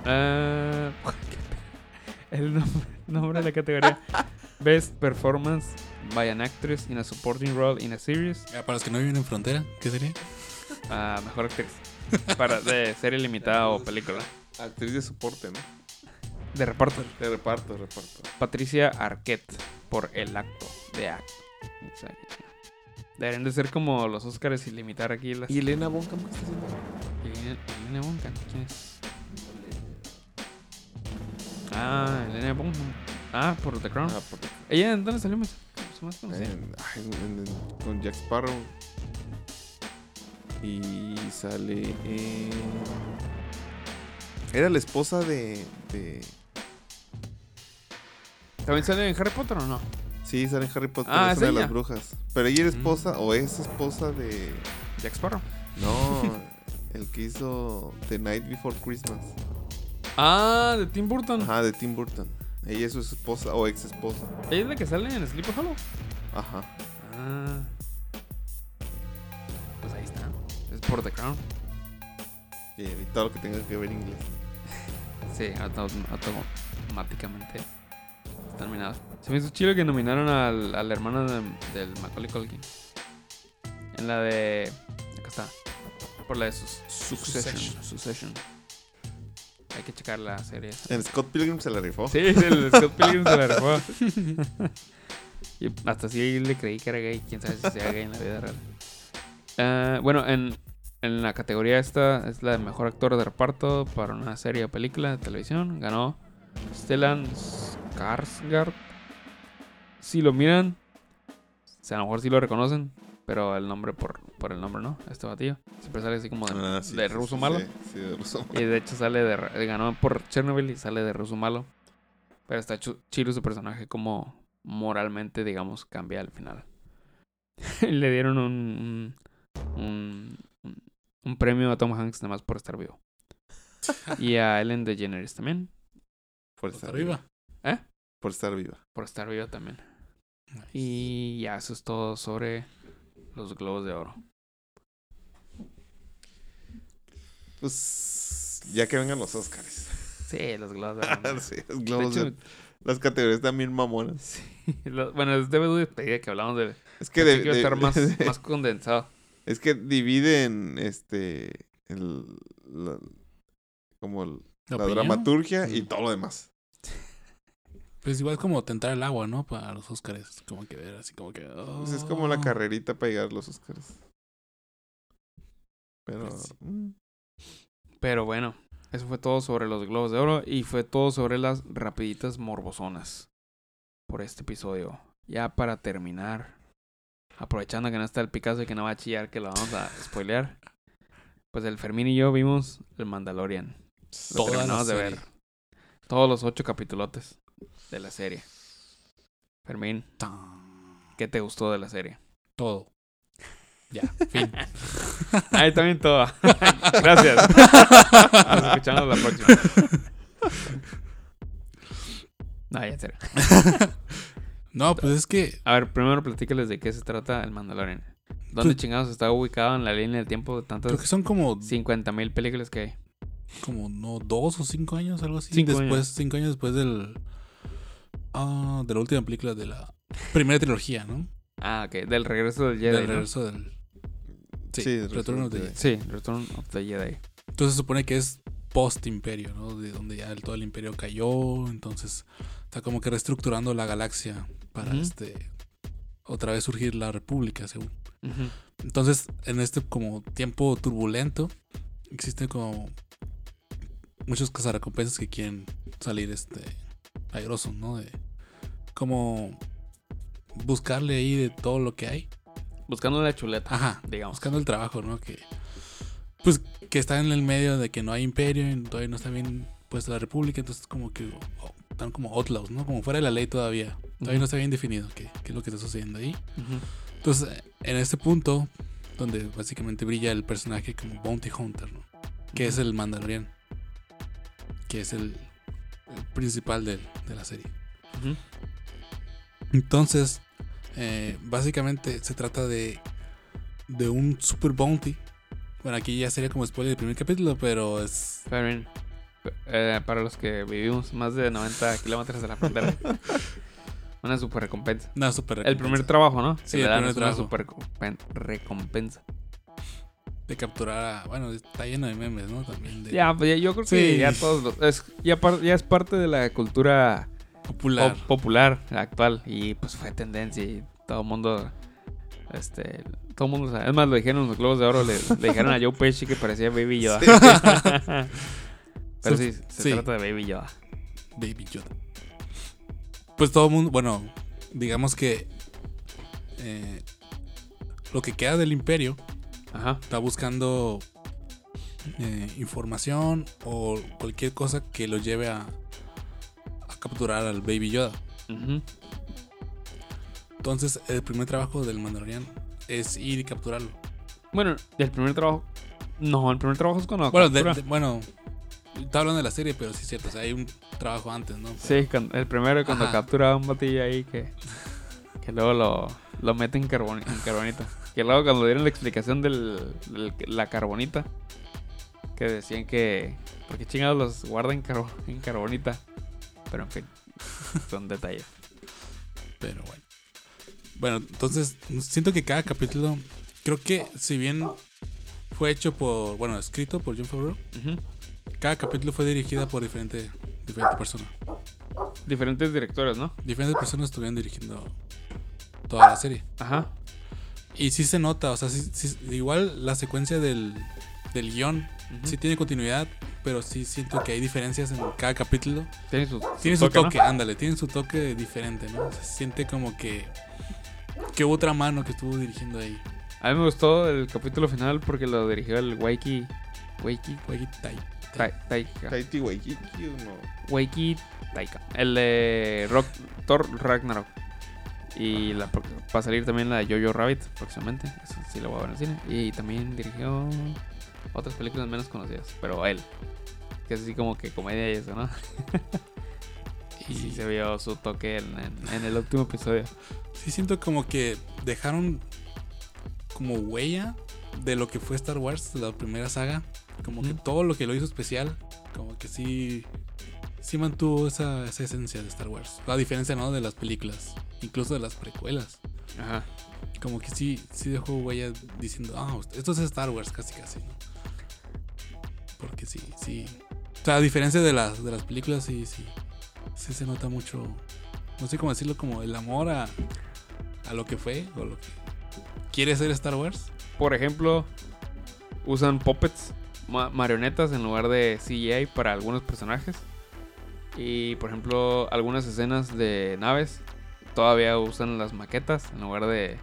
Ah, el nombre, nombre de la categoría Best Performance by an Actress in a Supporting Role in a Series. Para los que no viven en frontera, ¿qué sería? Ah, mejor actriz. Para de serie limitada o película. Actriz de soporte, ¿no? De reparto. De reparto, reparto. Patricia Arquette por El Acto. De Acto. Deberían de ser como los Oscars y limitar aquí las. ¿Y Elena Bonham qué está haciendo? Elena, Elena Bonham, ¿quién es? Ah, Elena Bonham. Ah, por The Crown. Ah, por- ¿Ella en dónde salió en- con Jack Sparrow. Y sale en... Era la esposa de, de... ¿También sale en Harry Potter o no? Sí, sale en Harry Potter, Ah, es una de las brujas. Pero ella era esposa, o es esposa de... Jack Sparrow. No, el que hizo The Night Before Christmas. Ah, de Tim Burton. Ajá, de Tim Burton. Ella es su esposa o ex esposa. Ella es la que sale en Sleepy Hollow. Ajá. Ah. Pues ahí está. Es por The Crown. Y, todo lo que tenga que ver inglés. Sí, auto- automáticamente terminados. Se me hizo chido que nominaron al, al hermano de- del Macaulay Culkin. En la de. Acá está. Por la de Sus- Succession. Succession. Hay que checar la serie. En Scott Pilgrim se la rifó. Sí, el Scott Pilgrim se la rifó. y hasta así le creí que era gay. Quién sabe si sea gay en la vida real. Ah, bueno, en, en la categoría esta es la de mejor actor de reparto para una serie o película de televisión. Ganó Stellan Skarsgård. Si lo miran, a lo mejor sí lo reconocen. Pero el nombre por, por el nombre, ¿no? Este batillo. Siempre sale así como de, Ah, sí, de ruso malo. Sí, sí, de ruso malo. Y de hecho sale de... re- Ganó por Chernobyl y sale de ruso malo. Pero está chido su personaje como moralmente, digamos, cambia al final. Le dieron un, un, un, un- un premio a Tom Hanks nada más por estar vivo. Y a Ellen DeGeneres también. Por estar viva. Por estar viva. Por estar vivo también. Nice. Y ya eso es todo sobre los globos de oro. Pues ya que vengan los Oscars. Sí, los globos de oro. sí, los De globos de- hecho, las categorías también mamonas. sí, lo- bueno, es DVD despedida que hablamos de... Es que Pensé de, de- estar más, de- más condensado. es que dividen este el, la- como el- ¿La dramaturgia y todo lo demás. Pues igual como tentar el agua, ¿no? Para los Oscars. Como que ver así como que. Pues es como la oh. carrerita para llegar a los Oscars. Pero Pues sí. mm, Pero bueno, eso fue todo sobre los globos de oro y fue todo sobre las rapiditas morbosonas por este episodio. Ya para terminar, aprovechando que no está el Picasso y que no va a chillar que lo vamos a spoilear, pues el Fermín y yo vimos el Mandalorian. Lo terminamos de ver. Todos los ocho capitulotes de la serie. Fermín. ¿qué te gustó de la serie? Todo. Ya, fin. Ahí también todo. Gracias. Nos escuchamos la próxima. No, ya en serio. no, pues es que. A ver, primero platícales de qué se trata el Mandalorian. ¿Dónde Pues- chingados está ubicado en la línea del tiempo de Creo que tantas son como, 50 mil películas que hay? como no, dos o cinco años, algo así. Cinco después, años. cinco años después del. Ah, de la última película de la primera trilogía, ¿no? Ah, ok. Del regreso del Jedi. del ¿no? regreso del. Sí, Sí, del Return of the Jedi. Sí, Return of the Jedi. Entonces se supone que es post imperio, ¿no? De donde ya el- todo el imperio cayó. Entonces está como que reestructurando la galaxia para este otra vez surgir la república, según. Entonces, en este como tiempo turbulento, existen como muchos cazarrecompensas que quieren salir este airoso, ¿no? De como buscarle ahí de todo lo que hay. Buscando la chuleta, Ajá, digamos. buscando el trabajo, ¿no? Que pues que está en el medio de que no hay imperio y todavía no está bien puesta la república, entonces como que oh, están como outlaws, ¿no? Como fuera de la ley todavía. Todavía no está bien definido qué, qué es lo que está sucediendo ahí. Entonces, en este punto, donde básicamente brilla el personaje como Bounty Hunter, ¿no? Que es el Mandalorian. Que es el principal del- de la serie. Entonces, eh, básicamente se trata de, de un super bounty. Bueno, aquí ya sería como spoiler del primer capítulo, pero es. Bien, eh, para los que vivimos más de 90 kilómetros de la frontera, una super recompensa. Una super El primer trabajo, ¿no? Sí, el primer es una trabajo. super recompen- recompensa. De capturar a. Bueno, está lleno de memes, ¿no? También de Ya, pues ya- yo creo que Sí. ya todos los- es, ya, par- ya es parte de la cultura popular. pop- popular actual y pues fue tendencia y todo el mundo este todo el mundo sabe. es más lo dijeron en los globos de oro le, le dijeron a Joe Pesci que parecía Baby Yoda pero sí, se Sí. trata de Baby Yoda Baby Yoda. Pues todo el mundo, bueno, digamos que eh, lo que queda del imperio ajá está buscando eh, información o cualquier cosa que lo lleve a, a capturar al Baby Yoda. Entonces, el primer trabajo del Mandalorian es ir y capturarlo. bueno el primer trabajo no el primer trabajo es cuando Bueno, de- bueno, está hablando de la serie, pero sí es cierto, o sea, hay un trabajo antes, ¿no? sí el primero es cuando Ajá. captura a un batillo ahí que que luego lo, lo mete en, carboni- en carbonita que luego cuando dieron la explicación de la carbonita que decían que porque chingados los guarda en, carbo- en carbonita pero en fin son detalles Pero bueno. Bueno, entonces siento que cada capítulo, creo que si bien fue hecho por, bueno, escrito por John Favreau, cada capítulo fue dirigida por diferente, diferente persona. diferentes directores no Diferentes personas estuvieron dirigiendo toda la serie. ajá Y sí se nota, o sea, sí- sí- igual la secuencia del, del guion sí tiene continuidad, pero sí siento que hay diferencias en cada capítulo. tiene su, Tiene su toque, ándale, tiene su toque diferente, ¿no? Se siente como que, que hubo otra mano que estuvo dirigiendo ahí. a mí me gustó el capítulo final porque lo dirigió el Waiki Waiki Waiki Tai. Tai- Taika Taiti Waikiki o no. Waiki Taika el de Rock, Thor Ragnarok y la, va a salir también la de Jojo Rabbit próximamente. Eso sí lo voy a ver en el cine. Y también dirigió otras películas menos conocidas pero él que es así como que comedia y eso no y sí. se vio su toque en, en- en el último episodio. Sí siento como que dejaron como huella de lo que fue Star Wars, la primera saga. Como que todo lo que lo hizo especial, como que sí, sí mantuvo esa, esa esencia de Star Wars. A diferencia, ¿no? De las películas, incluso de las precuelas. ajá Como que sí, sí dejó huella diciendo, ah, esto es Star Wars, casi casi, ¿no? Porque sí, sí. O sea, a diferencia de las, de las películas, sí, sí. Sí se nota mucho, no sé cómo decirlo, como el amor a, a lo que fue o lo que quiere ser Star Wars. Por ejemplo, usan puppets, ma- marionetas en lugar de CGI para algunos personajes. Y por ejemplo, algunas escenas de naves todavía usan las maquetas en lugar de.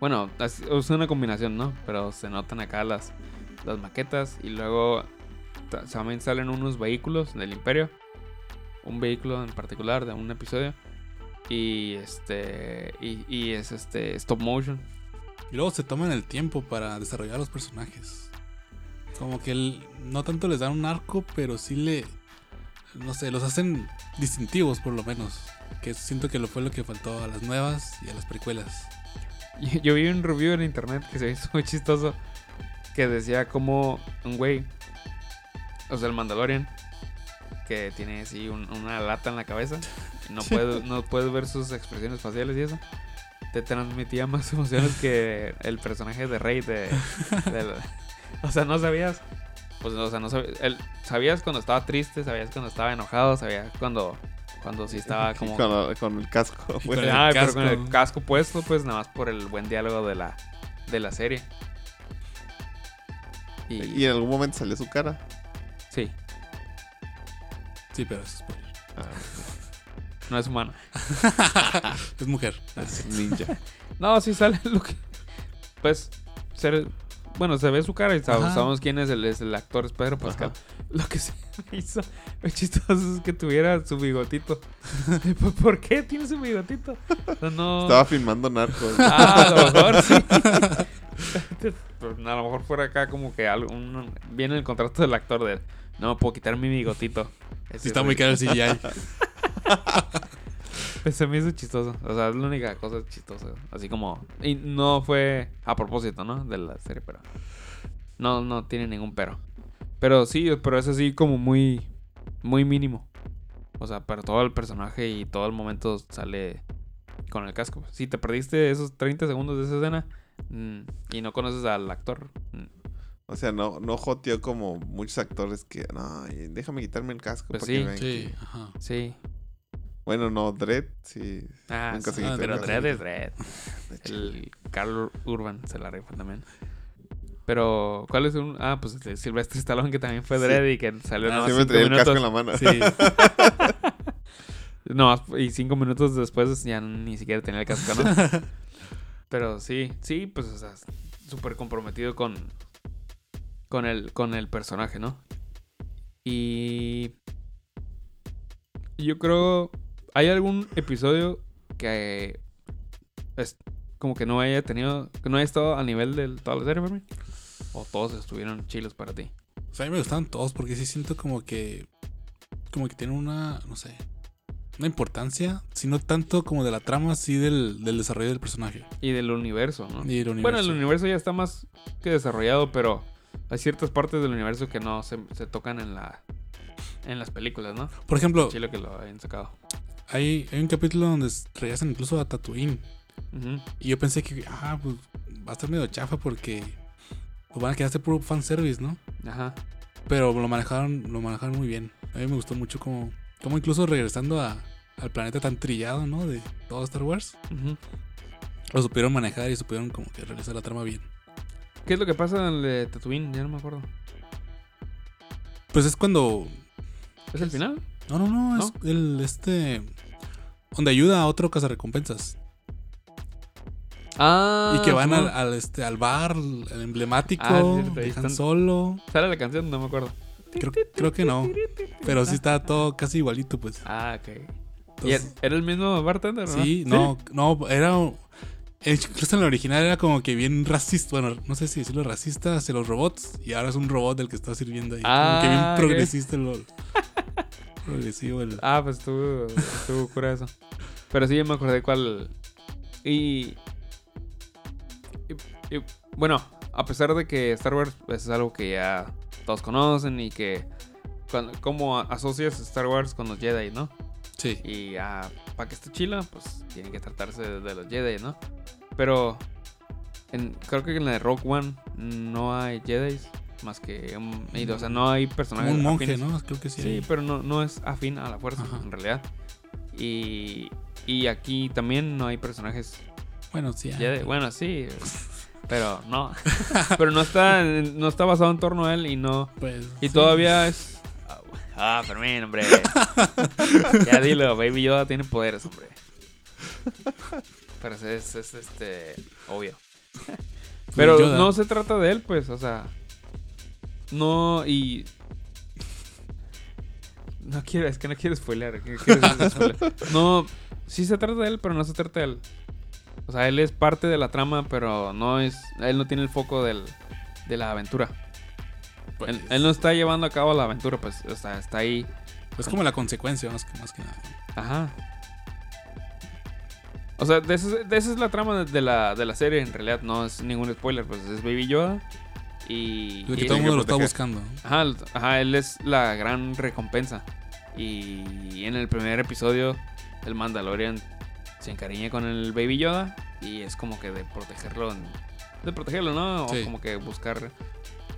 Bueno, usan una combinación, ¿no? Pero se notan acá las, las maquetas. Y luego ta- también salen unos vehículos del Imperio. Un vehículo en particular de un episodio. Y este. Y, y es este. Stop motion. Y luego se toman el tiempo para desarrollar los personajes. Como que no tanto les dan un arco, pero sí le. No sé, los hacen distintivos por lo menos. Que siento que lo fue lo que faltó a las nuevas y a las precuelas. Yo, vi un review en internet que se hizo muy chistoso. Que decía como un güey, o sea, el Mandalorian, que tiene así un- una lata en la cabeza. y No puedes, no puedes ver sus expresiones faciales y eso. Te transmitía más emociones que el personaje de Rey de. o sea, no sabías. Pues, o sea, no sabías. el- sabías cuando estaba triste, sabías cuando estaba enojado, sabías cuando. Cuando sí estaba como. Con, con el casco. Bueno, con el Ah, pero con casco. el casco puesto, pues nada más por el buen diálogo de la, de la serie. Y, y en algún momento salió su cara. sí, Sí, pero es spoiler. Ah, No es humana. Es mujer. Ninja. No, sí sale lo que. Pues, ser. Bueno, se ve su cara y sab- Ajá. sabemos quién es el, es el actor, es Pedro Pascal. Lo que se me hizo muy chistoso es que tuviera su bigotito. ¿Por- ¿Por qué tiene su bigotito? No. Estaba filmando narcos. Ah, a lo mejor sí. Pero a lo mejor fuera acá como que algo, un- viene el contrato del actor de no me puedo quitar mi bigotito. Sí, está es muy caro el CGI. Pues se me hizo chistoso. O sea, es la única cosa chistosa. Así como. Y no fue a propósito, ¿no? De la serie, pero. No, no tiene ningún pero. Pero sí, pero es así como muy. Muy mínimo. O sea, pero todo el personaje y todo el momento sale con el casco. Si te perdiste esos 30 segundos de esa escena mm, y no conoces al actor. mm, O sea, no, no joteó como muchos actores que. No, déjame quitarme el casco. Pues para sí. que vean Sí, que-". ajá. Sí. Bueno, no, Dredd, sí. Ah, Nunca sí, el pero. Dredd es Dredd. El Carl Urban se la rifa también. Pero, ¿cuál es un...? Ah, pues el de Sylvester Stallone, que también fue Sí. Dredd y que salió Ah, Siempre traía el casco en la mano. Sí. No, y cinco minutos después ya ni siquiera tenía el casco, ¿no? Pero sí, sí, pues, o sea, súper comprometido con... Con el, con el personaje, ¿no? Y... Yo creo... ¿Hay algún episodio que... Es como que no haya tenido... Que no haya estado a nivel de toda la serie, para mí? ¿O todos estuvieron chilos para ti? O sea, a mí me gustaban todos porque sí siento como que. Como que tienen una. No sé. Una importancia. Sino tanto como de la trama, sí del, del desarrollo del personaje. Y del universo, ¿no? Y Bueno, el universo. universo ya está más que desarrollado, pero hay ciertas partes del universo que no se, se tocan en la en las películas, ¿no? Por ejemplo, Chile que lo hayan sacado. Hay, hay un capítulo donde regresan incluso a Tatooine. Y yo pensé que, ah, pues va a estar medio chafa porque pues, van a quedarse puro fanservice, ¿no? Ajá. Pero lo manejaron, lo manejaron muy bien. A mí me gustó mucho como, como incluso regresando a, al planeta tan trillado, ¿no? De todo Star Wars. Lo supieron manejar y supieron como que realizar la trama bien. ¿Qué es lo que pasa en el de Tatooine? Ya no me acuerdo. Pues es cuando. ¿Es el final? No, no, no, es el este. Donde ayuda a otro cazarrecompensas. Ah. y que van al, este, al bar, el emblemático, Ah, cierto, dejan están. solo. Sale la canción, no me acuerdo. Creo, creo que no. Pero sí está todo casi igualito, pues. Ah, ok. ¿Y Entonces, era- era el mismo bartender, no? sí, no, no, era. Incluso en la original era como que bien racista. Bueno, no sé si decirlo racista hacia los robots. Y ahora es un robot el que está sirviendo ahí. como que bien Ah, progresista el. progresivo el. Ah, pues estuvo, estuvo cura eso. Pero sí, yo me acordé cuál. Y, y- y, Bueno, a pesar de que Star Wars pues, es algo que ya todos conocen y que. cuando- ¿Cómo asocias Star Wars con los Jedi, no? Sí. Y para que esté chila, pues tiene que tratarse de, los Jedi, ¿no? Pero. en- creo que en la de Rogue One no hay Jedi. Más que. un- o sea, no hay Como personajes. un monje, afines. ¿no? Creo que sí. Sí, pero no, no es afín a la fuerza, Ajá. en realidad. Y, y aquí también no hay personajes Bueno, sí. Jedi. Bueno, sí, pero no. pero no está, no está basado en torno a él y no. Pues, Y sí. todavía es. Ah, Fermín, hombre. ya dilo, Baby Yoda tiene poderes, hombre. Pero es, es, es, este. Obvio. Pero no se trata de él, pues, o sea. No, y. No quiero, es que no quiero spoiler. No, sí se trata de él, pero no se trata de él. O sea, él es parte de la trama, pero no es. Él no tiene el foco del, de la aventura. Pues, Él, él no está llevando a cabo la aventura, pues, o sea, está ahí. Es como la consecuencia, más que, más que nada. Ajá. O sea, de esa, de esa es la trama de- de la, de la serie, en realidad no es ningún spoiler, pues es Baby Yoda. Y. Que y- todo el mundo lo está buscando. Ajá, ajá, él es la gran recompensa. Y en el primer episodio, el Mandalorian se encariña con el Baby Yoda. Y es como que de protegerlo. de protegerlo, ¿no? O Sí. como que buscar.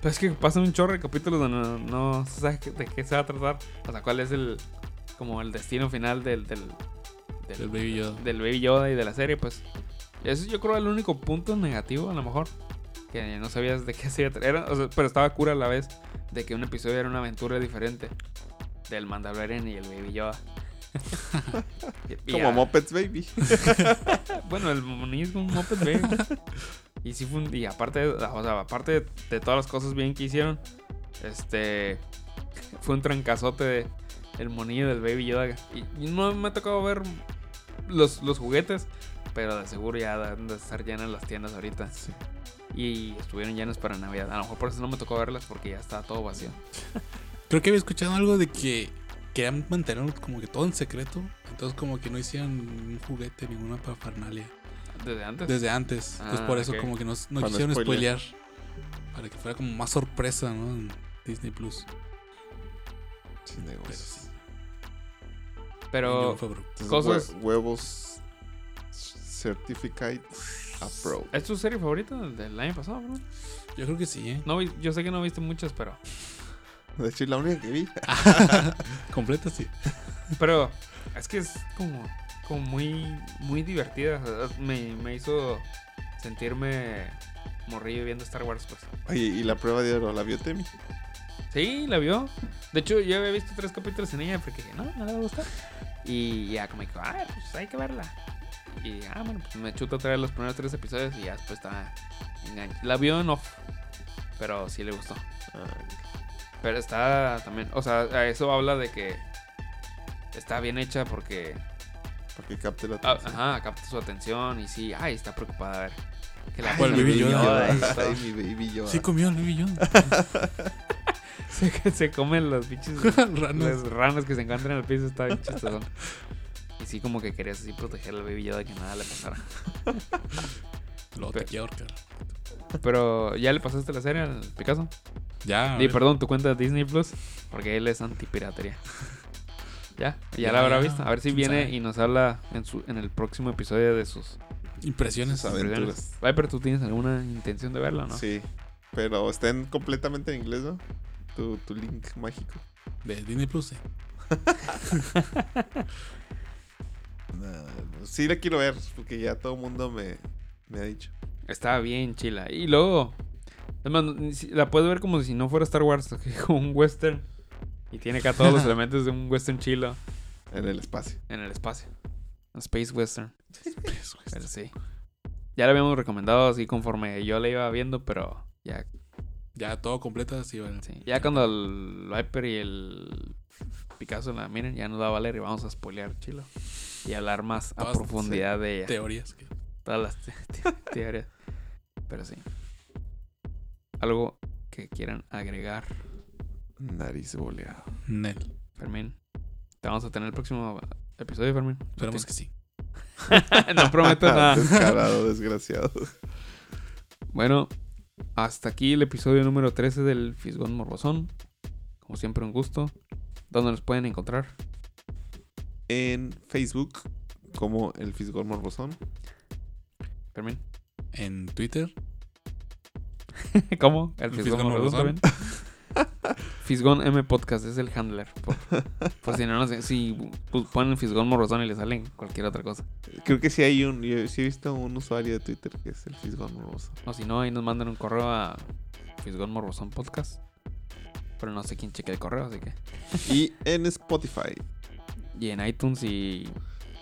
Pero es que pasan un chorro de capítulos donde no, no se sabe de qué se va a tratar. O sea, cuál es el. Como el destino final del. del, del- Del Baby Yoda. del Baby Yoda y de la serie, pues. Eso yo creo el único punto negativo, a lo mejor. Que no sabías de qué se iba a tra- era, o sea, pero estaba cura a la vez de que un episodio era una aventura diferente del Mandalorian y el Baby Yoda. Como Mopeds Baby. Bueno, el un moped baby. y sí fue un- y aparte, de- o sea, aparte de, de todas las cosas bien que hicieron, este fue un trancazote de el monillo del Baby Yoda. Y, y no me ha tocado ver los, los juguetes, pero de seguro ya deben de estar llenas las tiendas ahorita. Y estuvieron llenas para Navidad. A lo mejor por eso no me tocó verlas porque ya estaba todo vacío. Creo que había escuchado algo de que querían mantener como que todo en secreto. Entonces como que no hicieron un juguete, ninguna parafernalia. Desde antes. Desde antes. Entonces Ah, por eso como que no, no quisieron spoilear. Para que fuera como más sorpresa, ¿no? En Disney Plus. Sin negocios. Pero. Entonces, Cosas- hue- huevos certificate ¿es tu serie favorita del, año pasado, bro? Yo creo que sí, ¿eh? No, vi- yo sé que no viste muchas, pero. De hecho, es la única que vi. Completa sí. Pero es que es como, como muy, muy divertida. Me, me hizo sentirme morrillo viendo Star Wars, pues. Oye, y la prueba de oro, ¿la vio Temi? Sí, la vio. De hecho, yo había visto tres capítulos en ella porque dije, no, no le va a gustar. Y ya como que, ah, pues hay que verla. Y ah, bueno, pues me chuto otra vez los primeros tres episodios y ya después estaba enganchado. La vio en off, pero sí le gustó. Pero está también, o sea, eso habla de que está bien hecha porque Para que capte la Ah, atención. ajá, capta su atención y sí, ay, está preocupada a ver. Que la Baby Yoda. Ay, mi baby Yoda. Sí comió el Baby Yoda. se, se comen los bichos Ranas. las ranas que se encuentran en el piso, está bien chistoso. Y sí, como que querías así proteger al Baby Yoda de que nada le pasara. Luego te quiero ahorcar. Pero, ¿ya le pasaste la serie al Picasso? Ya. ver. perdón, tu cuenta de Disney Plus, porque él es antipiratería. ¿Ya? ¿Ya Ya, la habrá ya. visto? A ver si ¿Quién viene sabe? y nos habla en, su, en el próximo episodio de sus Impresiones. Sus aventuras. Ay, pero tú tienes alguna intención de verla, ¿no? Sí, pero estén completamente en inglés, ¿no? Tu, tu link mágico. De Disney Plus, sí. Nah, sí la quiero ver, porque ya todo el mundo me, me ha dicho. Está bien chila. Y luego, es más, ni si- la puedes ver como si no fuera Star Wars, como un western. Y tiene acá todos los elementos de un western chilo En el espacio. en el espacio. Un space western. Pero sí. Ya la habíamos recomendado así conforme yo la iba viendo, pero ya, Ya todo completa, sí, vale. sí. ya cuando el Viper y el Picasso la miren, ya nos va a valer y vamos a spoilear chilo. Y hablar más a Todas, profundidad de ella. Teorías. que- Todas las te- te- teorías. Pero sí. Algo que quieran agregar, Nariz boleado. Nel. Fermín. Te vamos a tener el próximo episodio, Fermín. Esperemos que sí. no prometo nada. Descarado, desgraciado. Bueno, hasta aquí el episodio número 13 del Fisgón Morbosón. Como siempre, un gusto. ¿Dónde nos pueden encontrar? En Facebook, como el Fisgón Morbosón. Fermín. En Twitter. ¿Cómo? El El Fisgón Morbosón. Fisgón M Podcast es el handler. Por, por si no, no sé. Si pu- ponen Fisgón Morbosón y le salen cualquier otra cosa. Creo que sí hay un. Yo sí he visto un usuario de Twitter que es el Fisgón Morbosón. O si no, ahí nos mandan un correo a Fisgón Morbosón Podcast. Pero no sé quién cheque el correo, así que. Y en Spotify, Y en iTunes y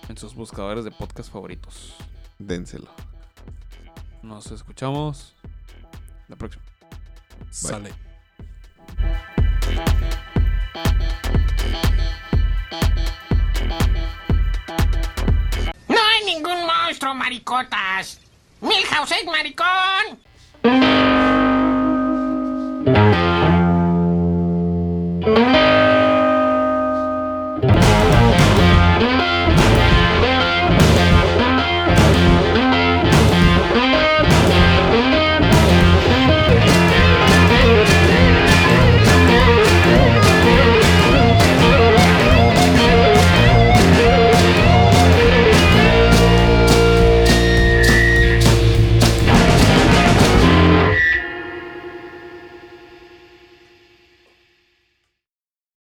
en sus buscadores de podcast favoritos. dénselo. Nos escuchamos la próxima. Sale. No hay ningún monstruo, maricotas. Milhouse es maricón.